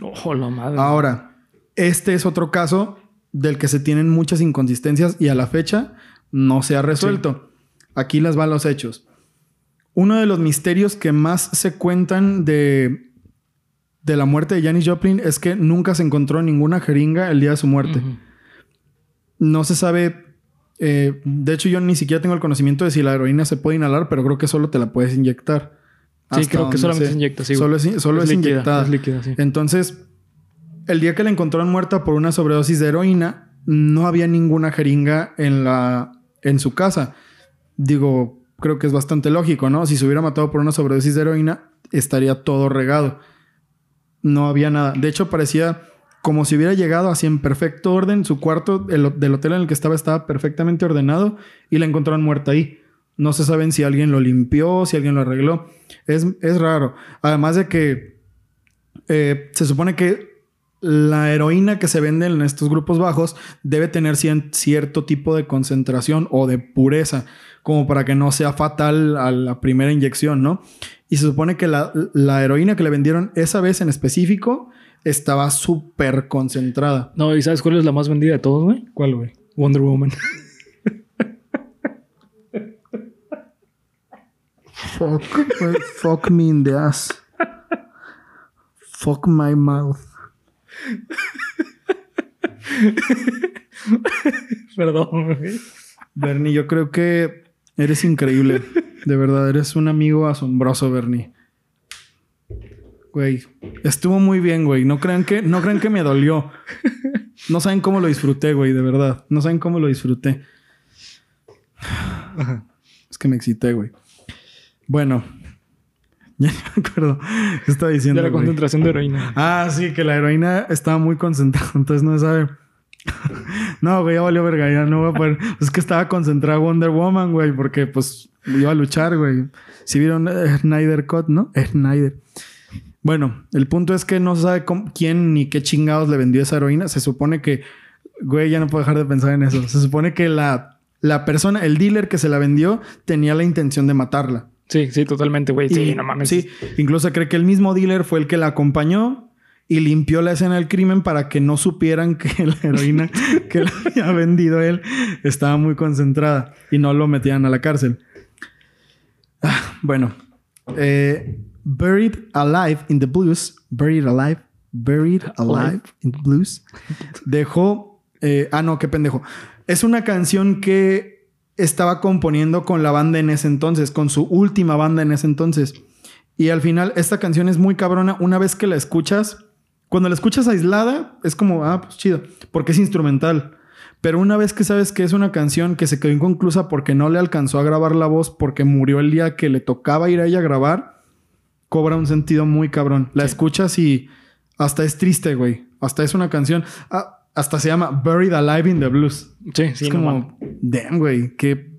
Ojo, la madre. Ahora, este es otro caso del que se tienen muchas inconsistencias y a la fecha no se ha resuelto. Aquí las van los hechos. Uno de los misterios que más se cuentan de, de la muerte de Janis Joplin es que nunca se encontró ninguna jeringa el día de su muerte. No se sabe. eh, de hecho, yo ni siquiera tengo el conocimiento de si la heroína se puede inhalar, pero creo que solo te la puedes inyectar. Sí, creo que solamente se inyecta, sí. Solo es, solo es, líquida, inyectada. Es líquida, sí. Entonces, el día que la encontraron muerta por una sobredosis de heroína, no había ninguna jeringa en la en su casa. Digo, creo que es bastante lógico, ¿no? Si se hubiera matado por una sobredosis de heroína, estaría todo regado. No había nada. De hecho, parecía como si hubiera llegado así en perfecto orden. Su cuarto el- del hotel en el que estaba estaba perfectamente ordenado y la encontraron muerta ahí. No se saben si alguien lo limpió, si alguien lo arregló. Es, es raro. Además de que eh, se supone que la heroína que se vende en estos grupos bajos debe tener cierto tipo de concentración o de pureza, como para que no sea fatal a la primera inyección, ¿no? Y se supone que la, la heroína que le vendieron esa vez en específico estaba súper concentrada. No, ¿y sabes cuál es la más vendida de todos, güey? ¿Cuál, güey? Wonder Woman. Fuck, fuck me in the ass. Fuck my mouth. Perdón, güey. Bernie, yo creo que eres increíble. De verdad, eres un amigo asombroso, Bernie. Güey, estuvo muy bien, güey. No crean que, no crean que me dolió. No saben cómo lo disfruté, güey, de verdad. No saben cómo lo disfruté. Es que me excité, güey. Bueno. Ya no me acuerdo qué estaba De diciendo. la güey. concentración de heroína. Ah, sí, que la heroína estaba muy concentrada, entonces no sabe. no, güey, ya valió verga, ya no voy a poder. Es que estaba concentrada Wonder Woman, güey, porque pues iba a luchar, güey. Si vieron Snyder Cut, ¿no? Snyder. Bueno, el punto es que no sabe cómo- quién ni qué chingados le vendió esa heroína. Se supone que, güey, ya no puedo dejar de pensar en eso. Se supone que la, la persona, el dealer que se la vendió, tenía la intención de matarla. Sí, sí, totalmente, güey. Sí, no mames. Sí, incluso cree que el mismo dealer fue el que la acompañó y limpió la escena del crimen para que no supieran que la heroína que le había vendido él estaba muy concentrada y no lo metían a la cárcel. Ah, bueno, eh, Buried Alive in the Blues, Buried Alive, Buried Alive in the Blues, dejó... eh, ah, no, qué pendejo. Es una canción que estaba componiendo con la banda en ese entonces, con su última banda en ese entonces. Y al final, esta canción es muy cabrona. Una vez que la escuchas, cuando la escuchas aislada, es como, ah, pues chido, porque es instrumental. Pero una vez que sabes que es una canción que se quedó inconclusa porque no le alcanzó a grabar la voz porque murió el día que le tocaba ir a ella a grabar, cobra un sentido muy cabrón. La escuchas y hasta es triste, güey. Hasta es una canción. ah, hasta se llama Buried Alive in the Blues. Sí, sí, es no como, damn, güey, que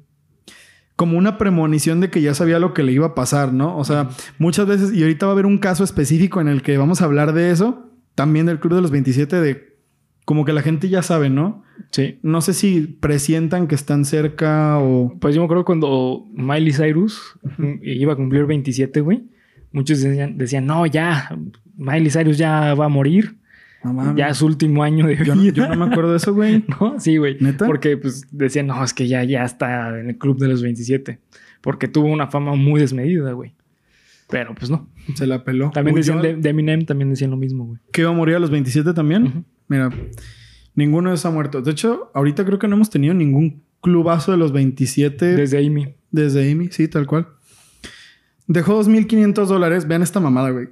como una premonición de que ya sabía lo que le iba a pasar, ¿no? O sea, muchas veces, y ahorita va a haber un caso específico en el que vamos a hablar de eso, también del Club de los 27, de como que la gente ya sabe, ¿no? Sí. No sé si presientan que están cerca o... Pues yo me acuerdo cuando Miley Cyrus mm, iba a cumplir 27, güey. Muchos decían, decían, no, ya, Miley Cyrus ya va a morir. No mames. Ya su último año de Yo, no- vida. yo no me acuerdo de eso, güey. ¿No? Sí, güey. ¿Neta? Porque pues decían, no, es que ya, ya está en el club de los 27. Porque tuvo una fama muy desmedida, güey. Pero pues no. Se la peló. También Uy, decían yo- de, de Eminem, también decían lo mismo, güey. ¿Que iba a morir a los 27 también? Mira, ninguno de esos ha muerto. De hecho, ahorita creo que no hemos tenido ningún clubazo de los 27 Desde Amy. desde Amy. Sí, tal cual. Dejó 2.500 dólares. Vean esta mamada, güey.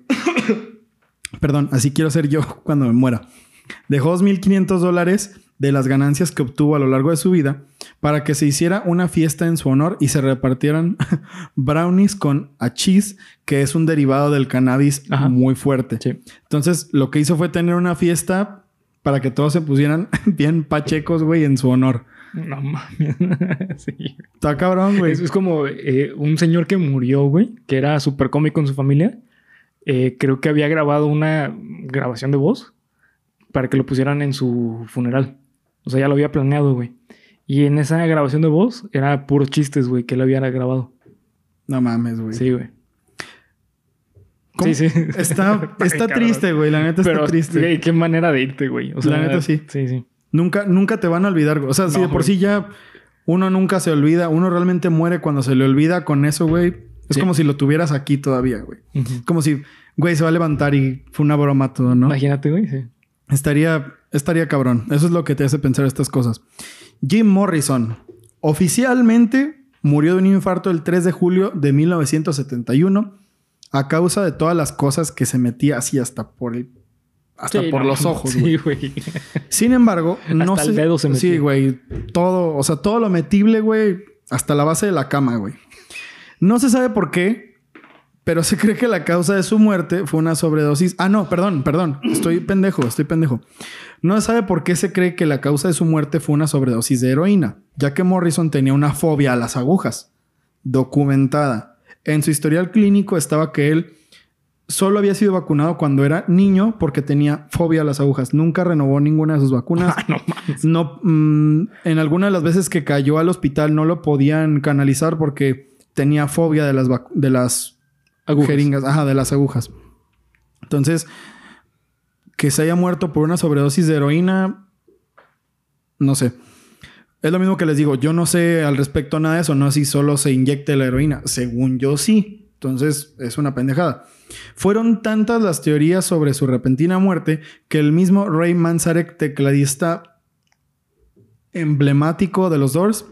Perdón, así quiero ser yo cuando me muera. Dejó 2.500 dólares de las ganancias que obtuvo a lo largo de su vida para que se hiciera una fiesta en su honor y se repartieran brownies con achís, que es un derivado del cannabis Ajá. muy fuerte. Sí. Entonces, lo que hizo fue tener una fiesta para que todos se pusieran bien pachecos, güey, en su honor. No mames. sí. Está cabrón, güey. Eso es como eh, un señor que murió, güey, que era súper cómico en su familia. Eh, creo que había grabado una grabación de voz para que lo pusieran en su funeral. O sea, ya lo había planeado, güey. Y en esa grabación de voz era puros chistes, güey, que él había grabado. No mames, güey. Sí, güey. ¿Cómo? Sí, sí. Está, está triste, güey. La neta está Pero, triste. güey, qué manera de irte, güey. O sea, La neta, sí. Sí, sí. Nunca, nunca te van a olvidar, güey. O sea, si No, de por güey. sí ya uno nunca se olvida, uno realmente muere cuando se le olvida con eso, güey. Es Sí. como si lo tuvieras aquí todavía, güey. Como si, güey, se va a levantar y fue una broma todo, ¿no? Imagínate, güey. Sí. Estaría, estaría cabrón. Eso es lo que te hace pensar estas cosas. Jim Morrison oficialmente murió de un infarto el 3 de julio de 1971 a causa de todas las cosas que se metía así hasta por el hasta Sí, por no, los ojos, güey. Sí, güey. Sin embargo, no Hasta sé. el dedo se Sí, metió. güey. Todo, o sea, todo lo metible, güey, hasta la base de la cama, güey. No se sabe por qué, pero se cree que la causa de su muerte fue una sobredosis. Ah, no, perdón, perdón. Estoy pendejo, estoy pendejo. No se sabe por qué se cree que la causa de su muerte fue una sobredosis de heroína, ya que Morrison tenía una fobia a las agujas, documentada. En su historial clínico estaba que él solo había sido vacunado cuando era niño porque tenía fobia a las agujas. Nunca renovó ninguna de sus vacunas. Ah, no mm, en alguna de las veces que cayó al hospital no lo podían canalizar porque tenía fobia de las, de las Agujas. jeringas, ajá, de las agujas. Entonces, que se haya muerto por una sobredosis de heroína, no sé. Es lo mismo que les digo, yo no sé al respecto nada de eso, no sé si solo se inyecte la heroína. Según yo sí. Entonces, es una pendejada. Fueron tantas las teorías sobre su repentina muerte que el mismo Ray Manzarek, tecladista emblemático de los Doors,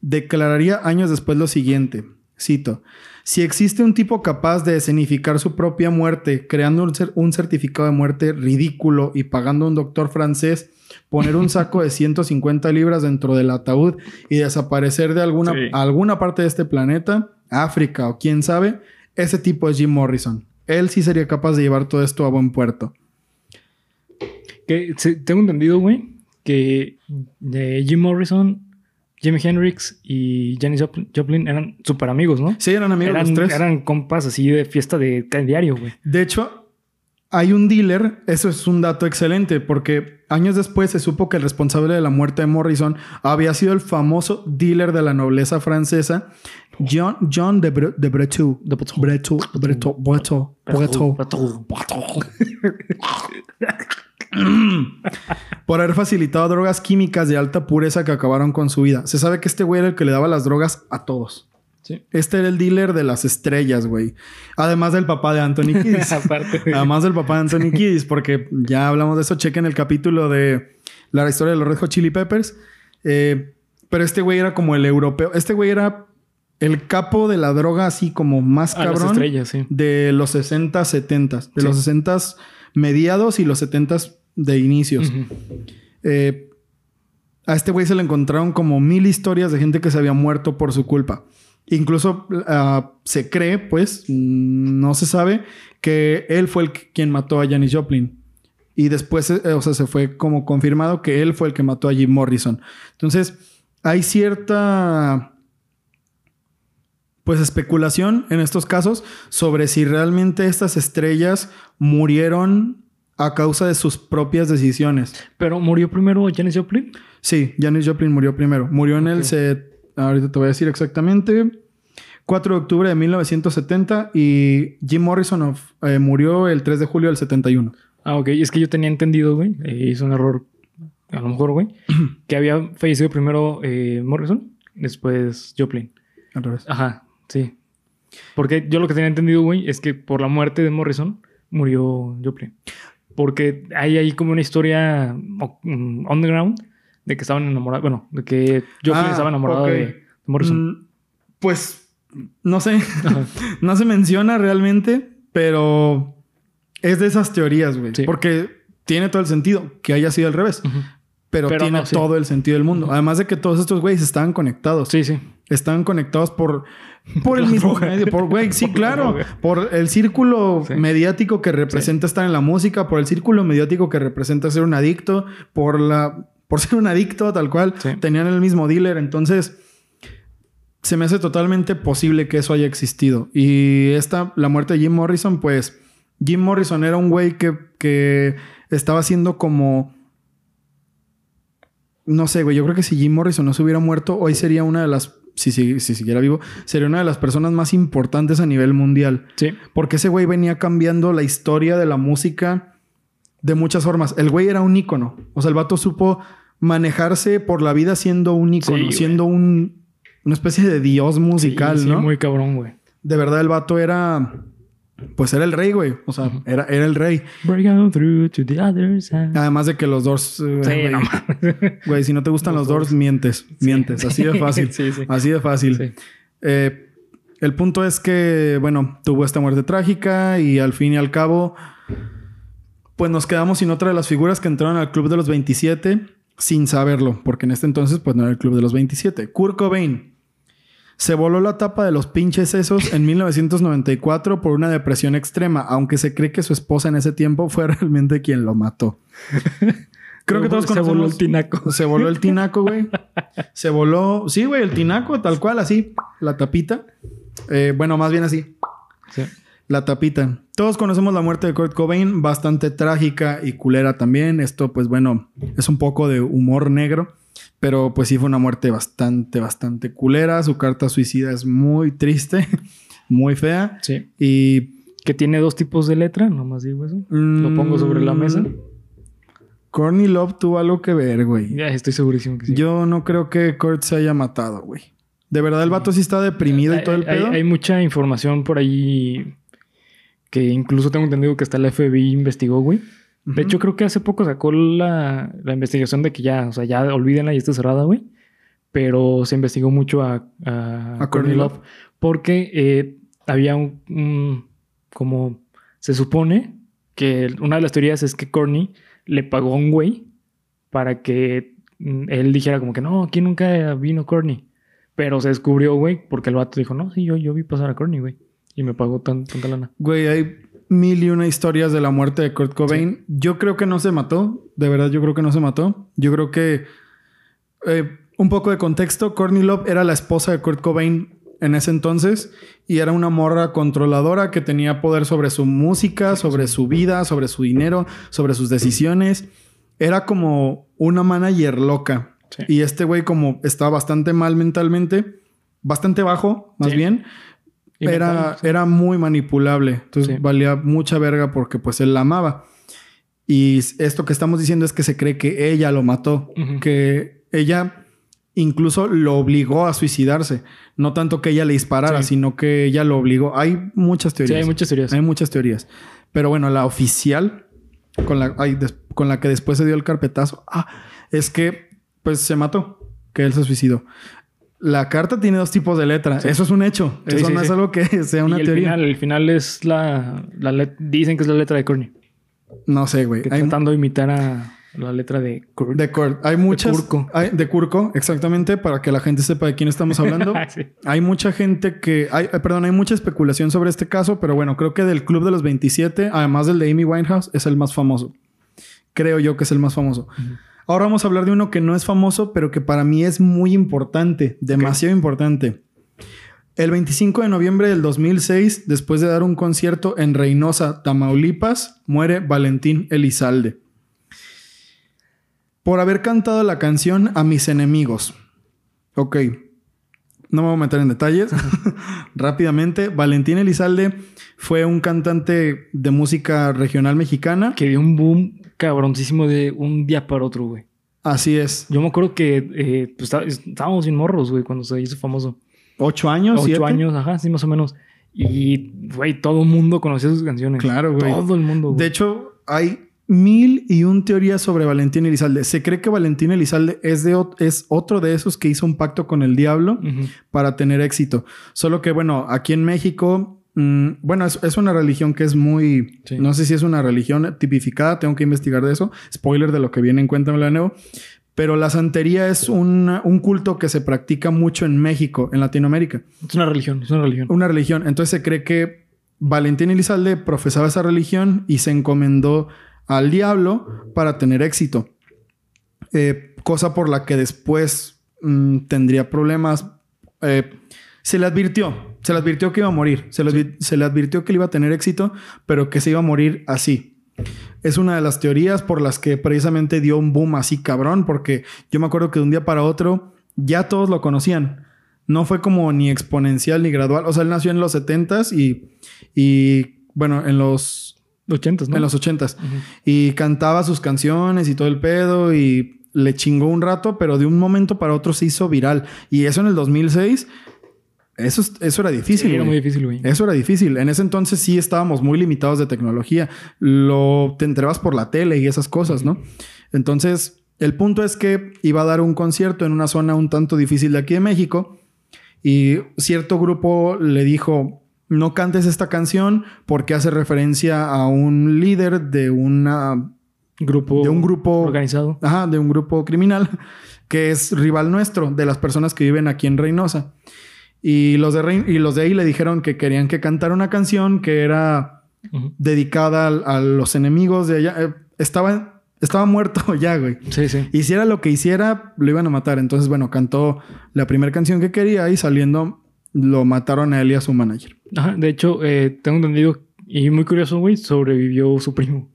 declararía años después lo siguiente. Cito. Si existe un tipo capaz de escenificar su propia muerte, creando un, cer- un certificado de muerte ridículo y pagando a un doctor francés, poner un saco de 150 libras dentro del ataúd y desaparecer de alguna, Sí. alguna parte de este planeta, África o quién sabe, ese tipo es Jim Morrison. Él sí sería capaz de llevar todo esto a buen puerto. Que tengo entendido, güey, que de Jim Morrison, Jimi Hendrix y Janis Joplin, eran súper amigos, ¿no? Sí, eran amigos eran, los tres. eran compas así de fiesta de diario, güey. De hecho, hay un dealer, eso es un dato excelente, porque años después se supo que el responsable de la muerte de Morrison había sido el famoso dealer de la nobleza francesa, John, John de, Bre- de Bretou. De Bretou. Bretou, Bretou, Bretou, Bretou. Por haber facilitado drogas químicas de alta pureza que acabaron con su vida. Se sabe que este güey era el que le daba las drogas a todos. Sí. Este era el dealer de las estrellas, güey. Además del papá de Anthony Kiddis. Aparte de- Además del papá de Anthony Kiddis, porque ya hablamos de eso. Chequen el capítulo de la historia de los Red Hot Chili Peppers. Eh, pero este güey era como el europeo. Este güey era el capo de la droga, así como más a las cabrón estrellas, sí. de los 60, 70. De Sí. los 60 mediados y los 70 de inicios. Eh, a este güey se le encontraron como mil historias de gente que se había muerto por su culpa. Incluso ah, se cree, pues, mm, no se sabe, que él fue el quien mató a Janis Joplin. Y después, eh, o sea, se fue como confirmado que él fue el que mató a Jim Morrison. Entonces, hay cierta, pues, especulación en estos casos sobre si realmente estas estrellas murieron a causa de sus propias decisiones. Pero murió primero Janis Joplin. Sí, Janis Joplin murió primero. Murió en el... Set- ahorita te voy a decir exactamente. 4 de octubre de 1970 y Jim Morrison of- eh, murió el 3 de julio del 71. Ah, ok. Es que yo tenía entendido, güey. eh, hice un error, a lo mejor, güey. que había fallecido primero eh, Morrison, después Joplin. Al revés. Ajá, sí. Porque yo lo que tenía entendido, güey, es que por la muerte de Morrison murió Joplin. Porque hay ahí como una historia mm, underground de que estaban enamorados. Bueno, de que Joplin Ah, estaba enamorado de, Morrison. Mm, pues no sé. No se menciona realmente, pero es de esas teorías, güey. Sí. Porque tiene todo el sentido que haya sido al revés. Pero, Pero tiene no, sí. todo el sentido del mundo. Además de que todos estos güeyes estaban conectados. Sí, sí. Estaban conectados por, por el mismo droga. medio. Por, güey, sí, Por claro. Por el círculo Sí. mediático que representa estar en la música, por el círculo mediático que representa ser un adicto, por la por ser un adicto, tal cual. Tenían el mismo dealer. Entonces, se me hace totalmente posible que eso haya existido. Y esta, la muerte de Jim Morrison, pues, Jim Morrison era un güey que, que estaba haciendo como. No sé, güey. Yo creo que si Jim Morrison no se hubiera muerto, hoy sería una de las. Si, si, si siguiera vivo, sería una de las personas más importantes a nivel mundial. Sí. Porque ese güey venía cambiando la historia de la música de muchas formas. El güey era un ícono. O sea, el vato supo manejarse por la vida siendo un ícono, Sí, siendo un, una especie de dios musical, Sí, sí, ¿no? muy cabrón, güey. De verdad, el vato era. Pues era el rey, güey. O sea, era, era el rey. Break out through to the other side. Además de que los Doors. eh, Sí, güey, no mames. Güey, si no te gustan los, Los Doors, Doors. mientes. Mientes. Así de fácil. Sí, sí. Así de fácil. Eh, el punto es que, bueno, tuvo esta muerte trágica y al fin y al cabo, pues nos quedamos sin otra de las figuras que entraron al Club de los 27 sin saberlo, porque en este entonces, pues no era el Club de los 27. Kurt Cobain se voló la tapa de los pinches sesos en 1994 por una depresión extrema, aunque se cree que su esposa en ese tiempo fue realmente quien lo mató. Creo que todos Se voló conocemos... el tinaco. Se voló el tinaco, güey. Se voló. Sí, güey, el tinaco, tal cual, así. La tapita. Eh, bueno, más bien así. Sí. La tapita. Todos conocemos la muerte de Kurt Cobain, bastante trágica y culera también. Esto, pues bueno, es un poco de humor negro. Pero pues sí fue una muerte bastante, bastante culera. Su carta suicida es muy triste, muy fea. Sí. Y. Que tiene dos tipos de letra, nomás digo eso. Lo pongo sobre la mesa. mm, Courtney Love tuvo algo que ver, güey. Ya estoy segurísimo que sí. Yo no creo que Kurt se haya matado, güey. De verdad, el vato sí está deprimido y Hay- todo el hay, pedo. hay mucha información por ahí que incluso tengo entendido que hasta la FBI investigó, güey. De hecho, creo que hace poco sacó la, la investigación de que ya, o sea, ya olvídenla y está cerrada, güey. Pero se investigó mucho a, a, A Courtney Love porque eh, había un, un- como se supone que una de las teorías es que Courtney le pagó a un güey para que mm, él dijera como que no, aquí nunca vino Courtney. Pero se descubrió, güey, porque el vato dijo, no, sí, yo, yo vi pasar a Courtney, güey. Y me pagó tan, tanta lana. Güey, hay mil y una historias de la muerte de Kurt Cobain. Yo creo que no se mató. De verdad, yo creo que no se mató. Yo creo que... eh, un poco de contexto. Courtney Love era la esposa de Kurt Cobain en ese entonces. Y era una morra controladora que tenía poder sobre su música, sobre su vida, sobre su dinero, sobre sus decisiones. Era como una manager loca. Sí. Y este güey como estaba bastante mal mentalmente, bastante bajo, más Sí. bien, era, sí. era muy manipulable. Entonces Sí. valía mucha verga porque pues él la amaba. Y esto que estamos diciendo es que se cree que ella lo mató. Ujú. Que ella incluso lo obligó a suicidarse. No tanto que ella le disparara, Sí. sino que ella lo obligó. Hay muchas Sí, teorías. hay muchas teorías. Hay muchas teorías. Pero bueno, la oficial, con la, ay, con la que después se dio el carpetazo, ah, es que pues se mató, que él se suicidó. La carta tiene dos tipos de letra. Sí. Eso es un hecho. Sí, Eso sí, no es algo que sea una y el teoría. final, el final es la, la let- dicen que es la letra de Courtney. No sé, güey. Hay, tratando de imitar a la letra de Kurt. de, Kurt. hay muchas. Curco. hay- de Curco, exactamente, para que la gente sepa de quién estamos hablando. Sí. Hay mucha gente que... Hay, eh, perdón, hay mucha especulación sobre este caso, pero bueno, creo que del Club de los 27, además del de Amy Winehouse, es el más famoso. Creo yo que es el más famoso. Ahora vamos a hablar de uno que no es famoso, pero que para mí es muy importante, demasiado importante. El 25 de noviembre del 2006, después de dar un concierto en Reynosa, Tamaulipas, muere Valentín Elizalde. Por haber cantado la canción A mis enemigos. Ok. No me voy a meter en detalles. Rápidamente, Valentín Elizalde fue un cantante de música regional mexicana. Que dio un boom cabroncísimo de un día para otro, güey. Así es. Yo me acuerdo que eh, pues, está- estábamos sin morros, güey, cuando se hizo famoso. ¿Ocho años? Ocho siete? años, ajá, sí, más o menos. Y, güey, todo el mundo conocía sus canciones. Claro, güey. Todo el mundo, güey. De hecho, hay mil y un teorías sobre Valentín Elizalde. Se cree que Valentín Elizalde es, de, es otro de esos que hizo un pacto con el diablo para tener éxito. Solo que, bueno, aquí en México, mm, bueno, es, es una religión que es muy, Sí. no sé si es una religión tipificada, tengo que investigar de eso. Spoiler de lo que viene en cuenta, me la nuevo. Pero la santería es una- un culto que se practica mucho en México, en Latinoamérica. Es una religión, es una religión. Una religión. Entonces se cree que Valentín Elizalde profesaba esa religión y se encomendó al diablo para tener éxito. Eh, cosa por la que después mm, tendría problemas. Eh, se le advirtió, se le advirtió que iba a morir, se le, se le advirtió que él iba a tener éxito, pero que se iba a morir así. Es una de las teorías por las que precisamente dio un boom así cabrón, porque yo me acuerdo que de un día para otro ya todos lo conocían. No fue como ni exponencial ni gradual. O sea, él nació en los 70s y, y bueno, en los, Ochentas, ¿no? en los 80s. Ujú. Y cantaba sus canciones y todo el pedo y le chingó un rato, pero de un momento para otro se hizo viral. Y eso en el 2006, eso, es- eso era difícil. Sí, era muy difícil, güey. Eso era difícil. En ese entonces sí estábamos muy limitados de tecnología. Lo te enterabas por la tele y esas cosas, ¿no? Entonces, el punto es que iba a dar un concierto en una zona un tanto difícil de aquí de México y cierto grupo le dijo, no cantes esta canción porque hace referencia a un líder de una Grupo. de un grupo organizado. Ajá, de un grupo criminal que es rival nuestro, de las personas que viven aquí en Reynosa. Y los de, Rey- y los de ahí le dijeron que querían que cantara una canción que era dedicada a, los enemigos de allá. Eh, estaba, estaba muerto ya, güey. Sí, sí. Hiciera lo que hiciera, lo iban a matar. Entonces, bueno, cantó la primera canción que quería y saliendo lo mataron a él y a su manager. Ajá, de hecho, eh, tengo entendido, y muy curioso, güey, sobrevivió su primo.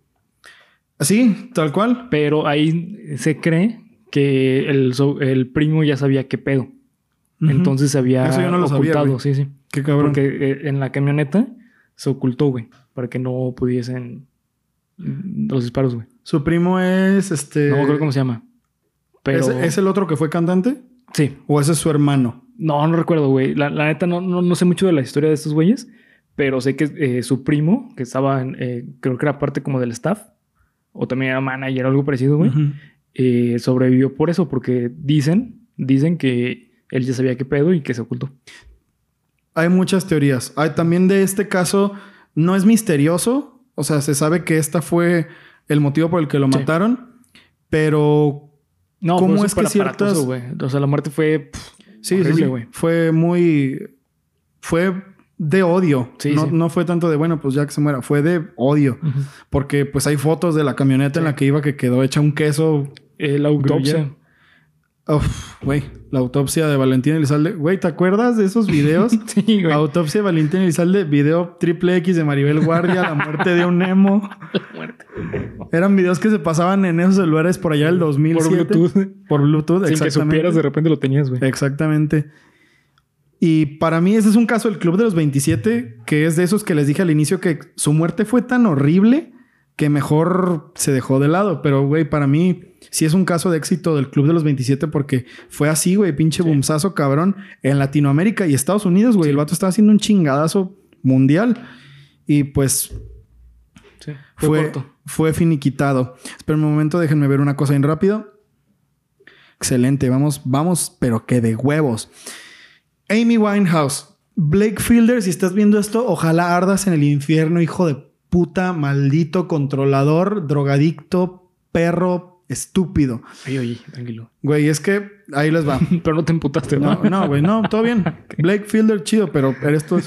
Así, tal cual. Pero ahí se cree que el, el primo ya sabía qué pedo. Entonces se había Eso yo no lo sabía, ocultado, sí, sí. Qué cabrón. Porque eh, en la camioneta se ocultó, güey, para que no pudiesen los disparos, güey. Su primo es este. No me acuerdo cómo se llama. Pero ¿Es, es el otro que fue cantante? sí. ¿O ese es su hermano? No, no recuerdo, güey. La, la neta no, no, no sé mucho de la historia de estos güeyes, pero sé que eh, su primo, que estaba, en, eh, creo que era parte como del staff, o también era manager o algo parecido, güey, eh, sobrevivió por eso, porque dicen, dicen que él ya sabía qué pedo y que se ocultó. Hay muchas teorías. Hay también de este caso, no es misterioso. O sea, se sabe que esta fue el motivo por el que lo Sí. mataron. Pero No, ¿Cómo es que ciertas- güey. O sea, la muerte fue pff, sí, sí, horrible, sí, güey. fue muy. Fue de odio. Sí, no, sí. no fue tanto de bueno, pues ya que se muera. Fue de odio. Porque pues hay fotos de la camioneta en la que iba que quedó hecha un queso. Eh, la autopsia. Uf, güey. La autopsia de Valentín Elizalde. Güey, ¿te acuerdas de esos videos? sí, güey. Autopsia de Valentín Elizalde, video triple X de Maribel Guardia, la muerte de un Nemo. muerte. Eran videos que se pasaban en esos celulares por allá del 2007. Por Bluetooth. Por Bluetooth, Sin que supieras, de repente lo tenías, güey. Exactamente. Y para mí ese es un caso del Club de los 27, que es de esos que les dije al inicio que su muerte fue tan horrible que mejor se dejó de lado. Pero, güey, para mí sí es un caso de éxito del Club de los 27 porque fue así, güey, pinche boomzazo cabrón en Latinoamérica y Estados Unidos, güey. El vato estaba haciendo un chingadazo mundial y pues Sí, fue, fue, fue finiquitado. Espera un momento, déjenme ver una cosa bien rápido. Excelente, vamos, vamos, pero que de huevos. Amy Winehouse, Blake Fielder, si estás viendo esto, ojalá ardas en el infierno, hijo de puta, maldito, controlador, drogadicto, perro, estúpido. Oye, oye, tranquilo. Güey, es que ahí les va. Pero no te emputaste, ¿no? No, no, güey, no, todo bien. Blake Fielder, chido, pero eres tú.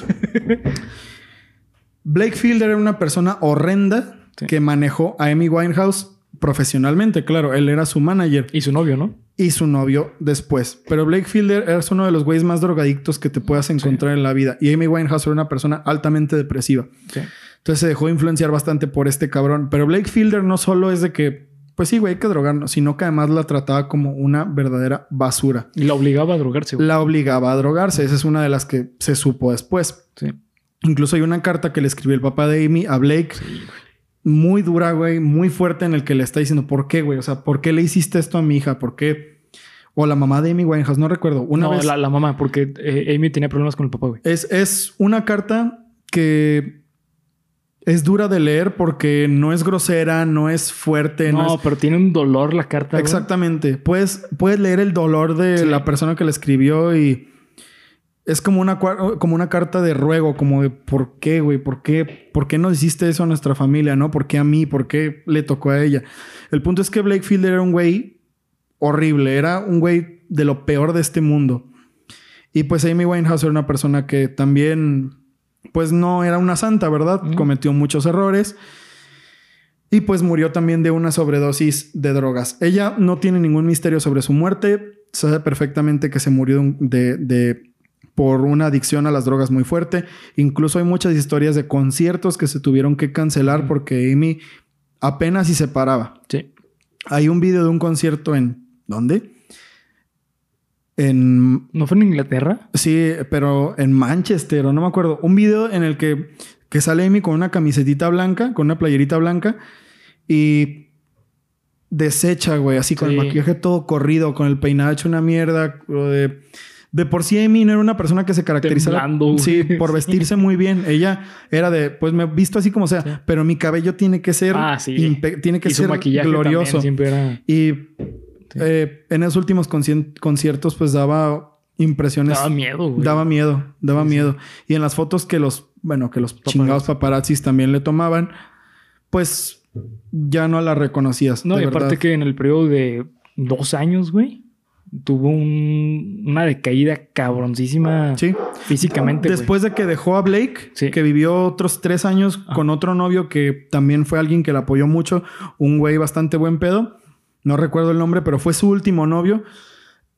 Blake Fielder era una persona horrenda Sí. que manejó a Amy Winehouse profesionalmente, claro, él era su manager Y su novio, ¿no? y su novio después. Pero Blake Fielder es uno de los güeyes más drogadictos que te puedas encontrar en la vida. Y Amy Winehouse era una persona altamente depresiva. Sí. Entonces se dejó influenciar bastante por este cabrón. Pero Blake Fielder no solo es de que pues sí, güey, hay que drogarnos, sino que además la trataba como una verdadera basura. Y la obligaba a drogarse, güey. La obligaba a drogarse. Esa es una de las que se supo después. Sí. Incluso hay una carta que le escribió el papá de Amy a Blake. Muy dura, güey, muy fuerte en el que le está diciendo, ¿por qué, güey? O sea, ¿por qué le hiciste esto a mi hija? ¿Por qué? O la mamá de Amy Winehouse, no recuerdo. Una no, vez. la, la mamá, porque eh, Amy tenía problemas con el papá, güey. Es, es una carta que es dura de leer porque no es grosera, no es fuerte, no, No, es... pero tiene un dolor la carta. Exactamente. Puedes, puedes leer el dolor de Sí. la persona que la escribió y es como una, como una carta de ruego, como de ¿por qué, güey? ¿Por qué, ¿Por qué no hiciste eso a nuestra familia, no? ¿Por qué a mí? ¿Por qué le tocó a ella? El punto es que Blake Fielder era un güey horrible, era un güey de lo peor de este mundo. Y pues Amy Winehouse era una persona que también, pues no era una santa, ¿verdad? Cometió muchos errores. Y pues murió también de una sobredosis de drogas. Ella no tiene ningún misterio sobre su muerte. Sabe perfectamente que se murió de- de- por una adicción a las drogas muy fuerte. Incluso hay muchas historias de conciertos que se tuvieron que cancelar porque Amy apenas si se paraba. Sí. Hay un video de un concierto en... ¿Dónde? En ¿No fue en Inglaterra? Sí, pero en Manchester, o no me acuerdo. Un video en el que, que sale Amy con una camisetita blanca, con una playerita blanca, y deshecha, güey, así con el maquillaje todo corrido, con el peinado hecho una mierda. De, de por sí, Amy no era una persona que se caracterizaba. Sí, por vestirse muy bien. Ella era de, pues me he visto así como sea, Sí. pero mi cabello tiene que ser, Ah, sí. tiene que y ser maquillaje glorioso. también siempre era... Y eh, en esos últimos conciertos, pues daba impresiones. Daba miedo, güey. Daba miedo, daba Sí, sí. miedo. Y en las fotos que los, bueno, que los Paparazzi. chingados paparazzis también le tomaban, pues ya no la reconocías. No, de y aparte que en el periodo de dos años, güey, tuvo un- una decaída cabroncísima Sí. físicamente. güey. Después de que dejó a Blake, Sí. que vivió otros tres años Ah. con otro novio que también fue alguien que la apoyó mucho, un güey bastante buen pedo. No recuerdo el nombre, pero fue su último novio.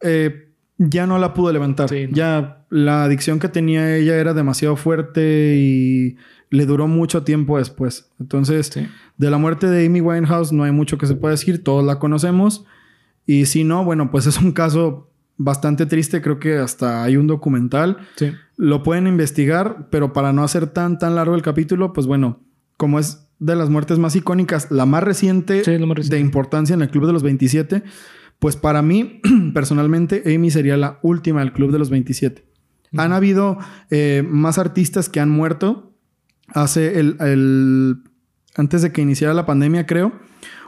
Eh, ya no la pudo levantar. Sí, no. Ya la adicción que tenía ella era demasiado fuerte y le duró mucho tiempo después. Entonces, Sí. de la muerte de Amy Winehouse no hay mucho que se pueda decir, todos la conocemos. Y si no, bueno, pues es un caso bastante triste, creo que hasta hay un documental. Sí. Lo pueden investigar, pero para no hacer tan tan largo el capítulo, pues bueno, como es de las muertes más icónicas, la más reciente, Sí, es lo más reciente. de importancia en el Club de los 27, pues para mí, personalmente, Amy sería la última del Club de los 27. Han habido eh, más artistas que han muerto. Hace el, el- Antes de que iniciara la pandemia, creo,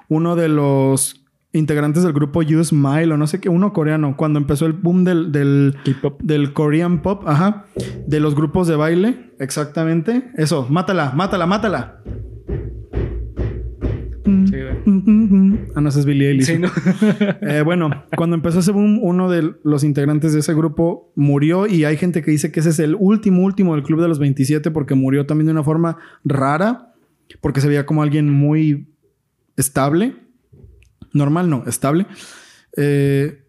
uno de los integrantes del grupo Use Mile o no sé qué, uno coreano, cuando empezó el boom del, del, del Korean Pop, ajá, de los grupos de baile, exactamente. Eso, mátala, mátala, mátala. No, ese es Billie Eilish. Sí, ¿no? Eh, bueno, cuando empezó ese boom, uno de los integrantes de ese grupo murió y hay gente que dice que ese es el último, último del Club de los 27 porque murió también de una forma rara, porque se veía como alguien muy estable. Normal, no, estable. Eh,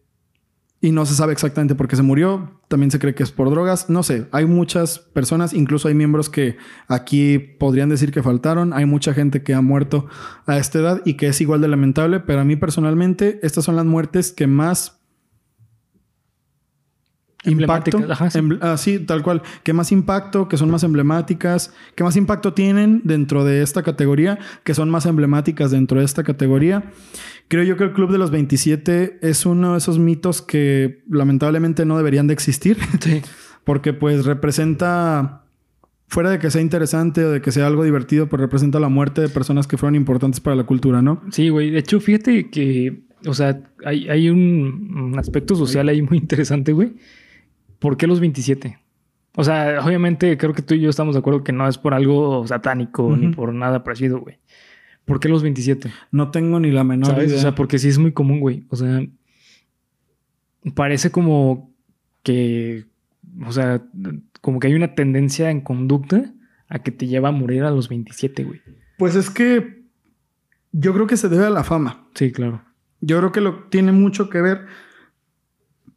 y no se sabe exactamente por qué se murió. También se cree que es por drogas. No sé, hay muchas personas, incluso hay miembros que aquí podrían decir que faltaron. Hay mucha gente que ha muerto a esta edad y que es igual de lamentable, pero a mí personalmente estas son las muertes que más impacto, ajá, sí. embl- ah, sí, tal cual, que más impacto, que son más emblemáticas, que más impacto tienen dentro de esta categoría, que son más emblemáticas dentro de esta categoría. Creo yo que el Club de los 27 es uno de esos mitos que lamentablemente no deberían de existir, Sí. porque pues representa, fuera de que sea interesante o de que sea algo divertido, pues representa la muerte de personas que fueron importantes para la cultura, ¿no? Sí, güey. De hecho, fíjate que, o sea, hay, hay un, un aspecto social ahí muy interesante, güey. ¿Por qué los 27? O sea, obviamente creo que tú y yo estamos de acuerdo que no es por algo satánico ni por nada parecido, güey. ¿Por qué los 27? No tengo ni la menor ¿Sabes? idea. O sea, porque sí es muy común, güey. O sea, parece como que, o sea, como que hay una tendencia en conducta a que te lleva a morir a los 27, güey. Pues es que yo creo que se debe a la fama. Sí, claro. Yo creo que lo tiene mucho que ver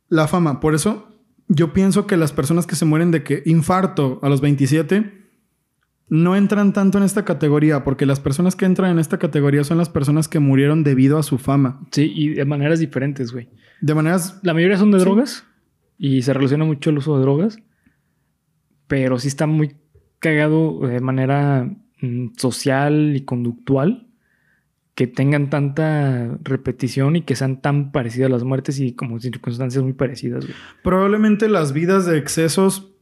la fama. Por eso yo pienso que las personas que se mueren de que infarto a los 27 no entran tanto en esta categoría, porque las personas que entran en esta categoría son las personas que murieron debido a su fama. Sí, y de maneras diferentes, güey. De maneras... La mayoría son de Sí. drogas y se relaciona mucho el uso de drogas, pero sí está muy cagado de manera mm, social y conductual que tengan tanta repetición y que sean tan parecidas las muertes y como circunstancias muy parecidas, güey. Probablemente las vidas de excesos...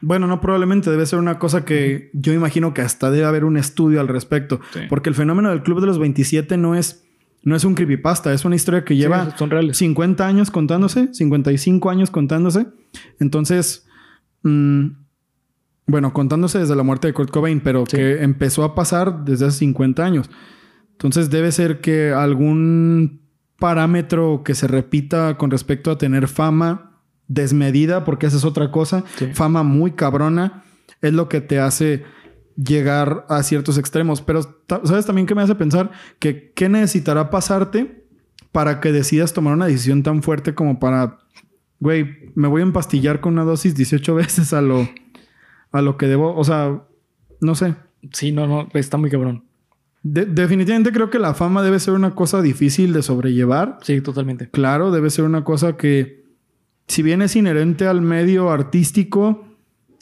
Bueno, no probablemente, debe ser una cosa que yo imagino que hasta debe haber un estudio al respecto. Sí. Porque el fenómeno del Club de los 27 no es, no es un creepypasta, es una historia que lleva... Sí, son reales. 50 años contándose, 55 años contándose. Entonces, mm, bueno, contándose desde la muerte de Kurt Cobain, pero Sí. que empezó a pasar desde hace 50 años. Entonces debe ser que algún parámetro que se repita con respecto a tener fama desmedida, porque esa es otra cosa, Sí. fama muy cabrona, es lo que te hace llegar a ciertos extremos. Pero, ¿sabes también qué me hace pensar? Que qué necesitará pasarte para que decidas tomar una decisión tan fuerte como para, güey, me voy a empastillar con una dosis 18 veces a lo, a lo que debo, o sea, no sé. Sí, no, no, está muy cabrón. De- definitivamente creo que la fama debe ser una cosa difícil de sobrellevar. Sí, totalmente. Claro, debe ser una cosa que, si bien es inherente al medio artístico,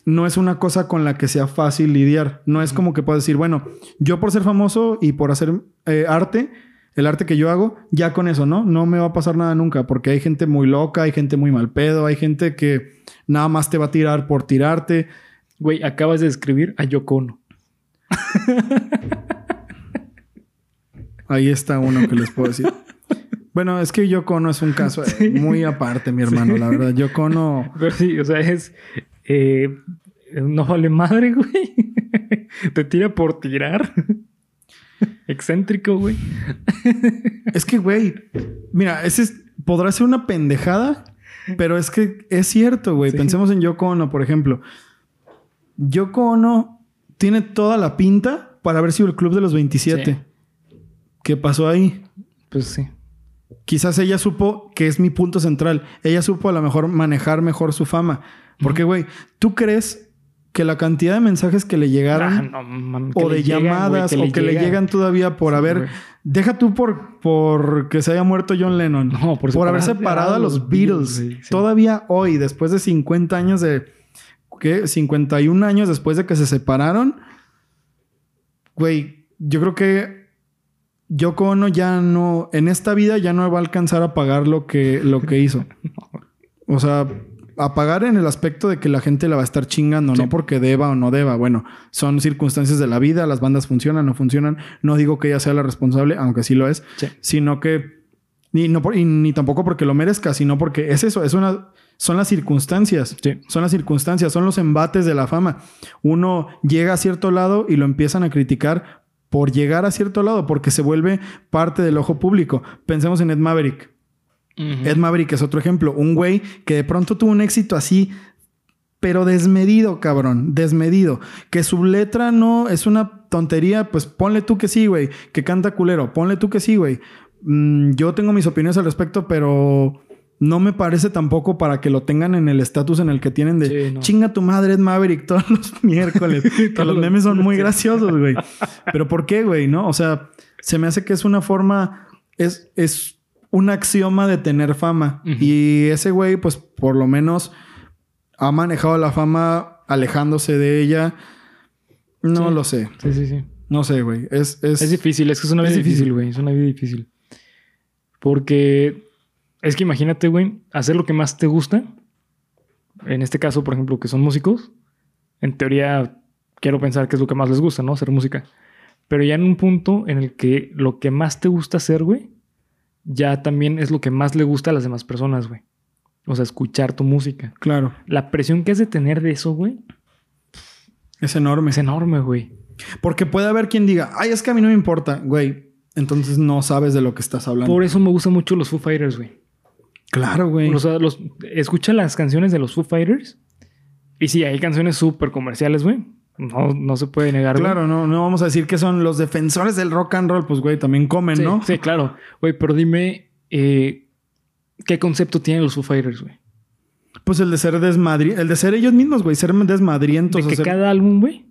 no es una cosa con la que sea fácil lidiar. No es como que puedas decir, bueno, yo por ser famoso y por hacer eh, arte, el arte que yo hago, ya con eso, ¿no? No me va a pasar nada nunca, porque hay gente muy loca, hay gente muy mal pedo, hay gente que nada más te va a tirar por tirarte. Güey, acabas de describir a Yoko Ono. Ahí está uno que les puedo decir. Bueno, es que Yoko Ono es un caso eh, muy aparte, mi hermano, la verdad. Yoko Ono... Pero sí, o sea, es. eh, no vale madre, güey. Te tira por tirar. Excéntrico, güey. Es que, güey, mira, ese es- podrá ser una pendejada, pero es que es cierto, güey. Sí. Pensemos en Yoko Ono, por ejemplo. Yoko Ono tiene toda la pinta para haber sido el club de los 27. ¿Qué pasó ahí? Pues sí. Quizás ella supo, que es mi punto central, ella supo a lo mejor manejar mejor su fama. Porque, güey, ¿tú crees que la cantidad de mensajes que le llegaron Ah, no, que o de llegan, llamadas o que le llegan. todavía por Sí, haber deja tú por por que se haya muerto John Lennon No, por haber separar- separado a los Beatles sí. todavía hoy después de 50 años de ¿qué? 51 años después de que se separaron güey yo creo que Yoko Ono ya no en esta vida ya no va a alcanzar a pagar lo que lo que hizo o sea a pagar en el aspecto de que la gente la va a estar chingando, Sí. no porque deba o no deba. Bueno, son circunstancias de la vida, las bandas funcionan, no funcionan. No digo que ella sea la responsable, aunque sí lo es, Sí. sino que ni, no y ni tampoco porque lo merezca, sino porque es eso, es una, son las circunstancias. Sí. Son las circunstancias, son los embates de la fama. Uno llega a cierto lado y lo empiezan a criticar por llegar a cierto lado, porque se vuelve parte del ojo público. Pensemos en Ed Maverick. Ed Maverick es otro ejemplo. Un güey que de pronto tuvo un éxito así, pero desmedido, cabrón. Desmedido. Que su letra no es una tontería, pues ponle tú que sí, güey. Que canta culero. Ponle tú que sí, güey. Mm, yo tengo mis opiniones al respecto, pero no me parece tampoco para que lo tengan en el estatus en el que tienen de Sí, no. chinga tu madre, Ed Maverick, todos los miércoles. que los memes son muy graciosos, güey. Pero ¿por qué, güey? ¿No? O sea, se me hace que es una forma, es, es un axioma de tener fama. Y ese güey, pues por lo menos ha manejado la fama alejándose de ella. No Sí. lo sé. Sí, sí, sí. No sé, güey. Es, es, Es difícil, es que es una es vida difícil, güey. Es una vida difícil. Porque es que imagínate, güey, hacer lo que más te gusta. En este caso, por ejemplo, que son músicos. En teoría, quiero pensar que es lo que más les gusta, ¿no? Hacer música. Pero ya en un punto en el que lo que más te gusta hacer, güey, ya también es lo que más le gusta a las demás personas, güey. O sea, escuchar tu música. Claro. La presión que has de tener de eso, güey, Es enorme. es enorme, güey. Porque puede haber quien diga, ay, es que a mí no me importa, güey. Entonces no sabes de lo que estás hablando. Por eso me gustan mucho los Foo Fighters, güey. Claro, güey. O sea, los, escucha las canciones de los Foo Fighters. Y sí, hay canciones súper comerciales, güey. No, no se puede negar, güey. Claro, no, no vamos a decir que son los defensores del rock and roll, pues güey, también comen, Sí, ¿no? sí, claro. Güey, pero dime, eh, ¿qué concepto tienen los Foo Fighters, güey? Pues el de ser desmadri... el de ser ellos mismos, güey, ser desmadrientos. De o que ser- cada álbum, güey,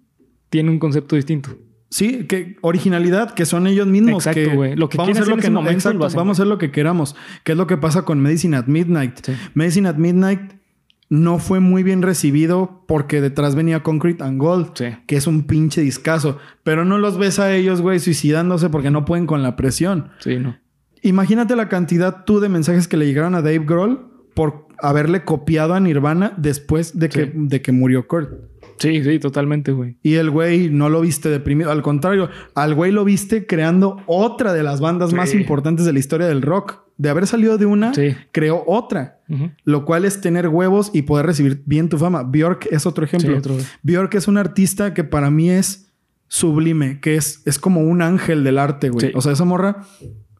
tiene un concepto distinto. Sí, que originalidad, que son ellos mismos. Exacto, güey. Lo que vamos a hacer lo que ese no- momento, exacto, lo hacen, vamos a hacer lo que queramos. Que es lo que pasa con Medicine at Midnight. Sí. Medicine at Midnight no fue muy bien recibido porque detrás venía Concrete and Gold, Sí. que es un pinche discazo. Pero no los ves a ellos, güey, suicidándose porque no pueden con la presión. Sí, no. Imagínate la cantidad tú de mensajes que le llegaron a Dave Grohl por haberle copiado a Nirvana después de que, Sí. de que murió Kurt. Sí, sí, totalmente, güey. Y el güey no lo viste deprimido. Al contrario, al güey lo viste creando otra de las bandas Sí. más importantes de la historia del rock. De haber salido de una, Sí. creó otra. Lo cual es tener huevos y poder recibir bien tu fama. Bjork es otro ejemplo. Sí, otro- Bjork es un artista que para mí es sublime, que es, es como un ángel del arte, güey. O sea, esa morra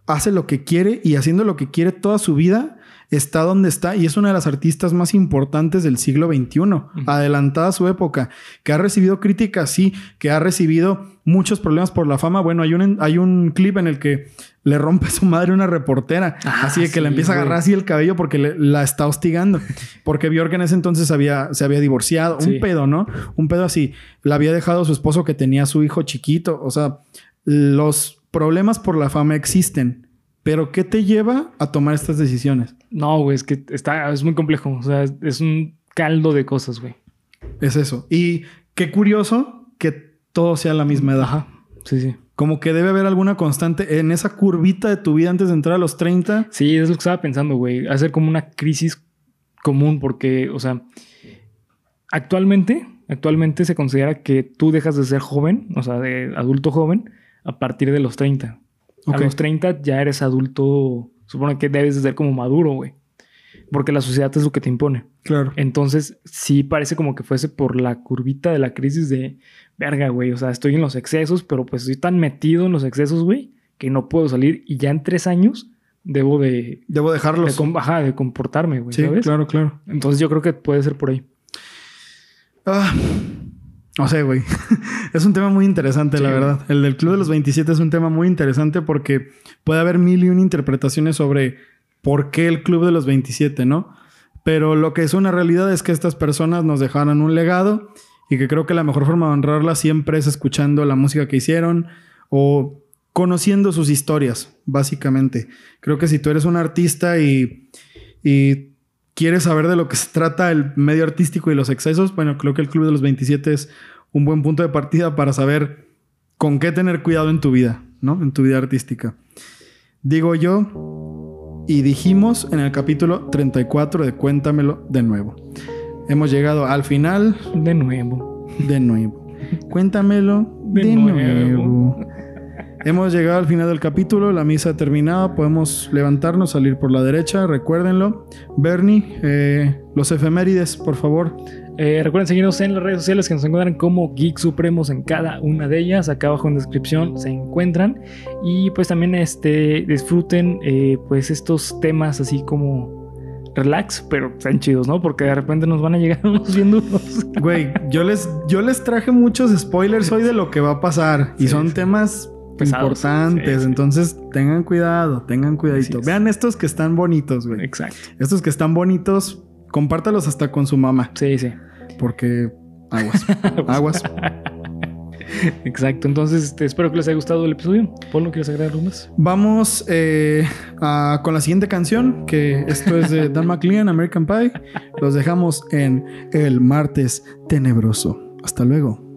hace lo que quiere y haciendo lo que quiere toda su vida está donde está y es una de las artistas más importantes del siglo XXI, adelantada a su época, que ha recibido críticas, sí, que ha recibido muchos problemas por la fama. Bueno, hay un, hay un clip en el que le rompe a su madre una reportera, Ah, así de que sí, le empieza a agarrar así el cabello porque le- la está hostigando. Porque Bjork en ese entonces había, se había divorciado. Un pedo, ¿no? Un pedo así. La había dejado a su esposo que tenía a su hijo chiquito. O sea, los problemas por la fama existen. Pero ¿qué te lleva a tomar estas decisiones? No, güey, es que está, es muy complejo. O sea, es, un caldo de cosas, güey. Es eso. Y qué curioso que todo sea a la misma edad. Ajá. Sí, sí. Como que debe haber alguna constante en esa curvita de tu vida antes de entrar a los 30. Sí, es lo que estaba pensando, güey. Hacer como una crisis común porque, o sea, actualmente, actualmente se considera que tú dejas de ser joven, o sea, de adulto joven, a partir de los 30. Ok. A los 30 ya eres adulto, supone que debes de ser como maduro, güey. Porque la sociedad es lo que te impone. Claro. Entonces, sí parece como que fuese por la curvita de la crisis de verga, güey. O sea, estoy en los excesos, pero pues estoy tan metido en los excesos, güey, que no puedo salir. Y ya en tres años debo de, Debo de, dejarlos. com- ajá, de comportarme, güey, sí, ¿sabes? claro, claro. Entonces, yo creo que puede ser por ahí. Ah, no sé, güey. es un tema muy interesante, Sí, la güey. verdad. El del Club de los 27 es un tema muy interesante porque puede haber mil y una interpretaciones sobre por qué el Club de los 27, ¿no? Pero lo que es una realidad es que estas personas nos dejaron un legado y que creo que la mejor forma de honrarla siempre es escuchando la música que hicieron o conociendo sus historias, básicamente. Creo que si tú eres un artista y, y quieres saber de lo que se trata el medio artístico y los excesos, bueno, creo que el Club de los 27 es un buen punto de partida para saber con qué tener cuidado en tu vida, ¿no? En tu vida artística. Digo yo, y dijimos en el capítulo 34 de Cuéntamelo de nuevo. Hemos llegado al final De nuevo. de nuevo. Cuéntamelo de, De nuevo. nuevo. Hemos llegado al final del capítulo, la misa ha terminado, podemos levantarnos, salir por la derecha, recuérdenlo. Bernie, eh, los efemérides, por favor. Eh, recuerden seguirnos en las redes sociales que nos encuentran como Geek Supremos en cada una de ellas. Acá abajo en descripción se encuentran. Y pues también este, disfruten eh, pues estos temas así como relax, pero sean chidos, ¿no? Porque de repente nos van a llegar unos bien duros. Güey, yo les, yo les traje muchos spoilers hoy de lo que va a pasar y Sí, son sí. temas Pesados, importantes, sí, sí. entonces tengan cuidado, tengan cuidadito. Vean estos que están bonitos, güey. Exacto. Estos que están bonitos, compártalos hasta con su mamá, Sí, sí. porque aguas, aguas. Exacto. Entonces, este, espero que les haya gustado el episodio. Polo, ¿quieres agregar algo más? Vamos eh, a- con la siguiente canción, que esto es de Dan McLean, American Pie. Los dejamos en El Martes Tenebroso. Hasta luego.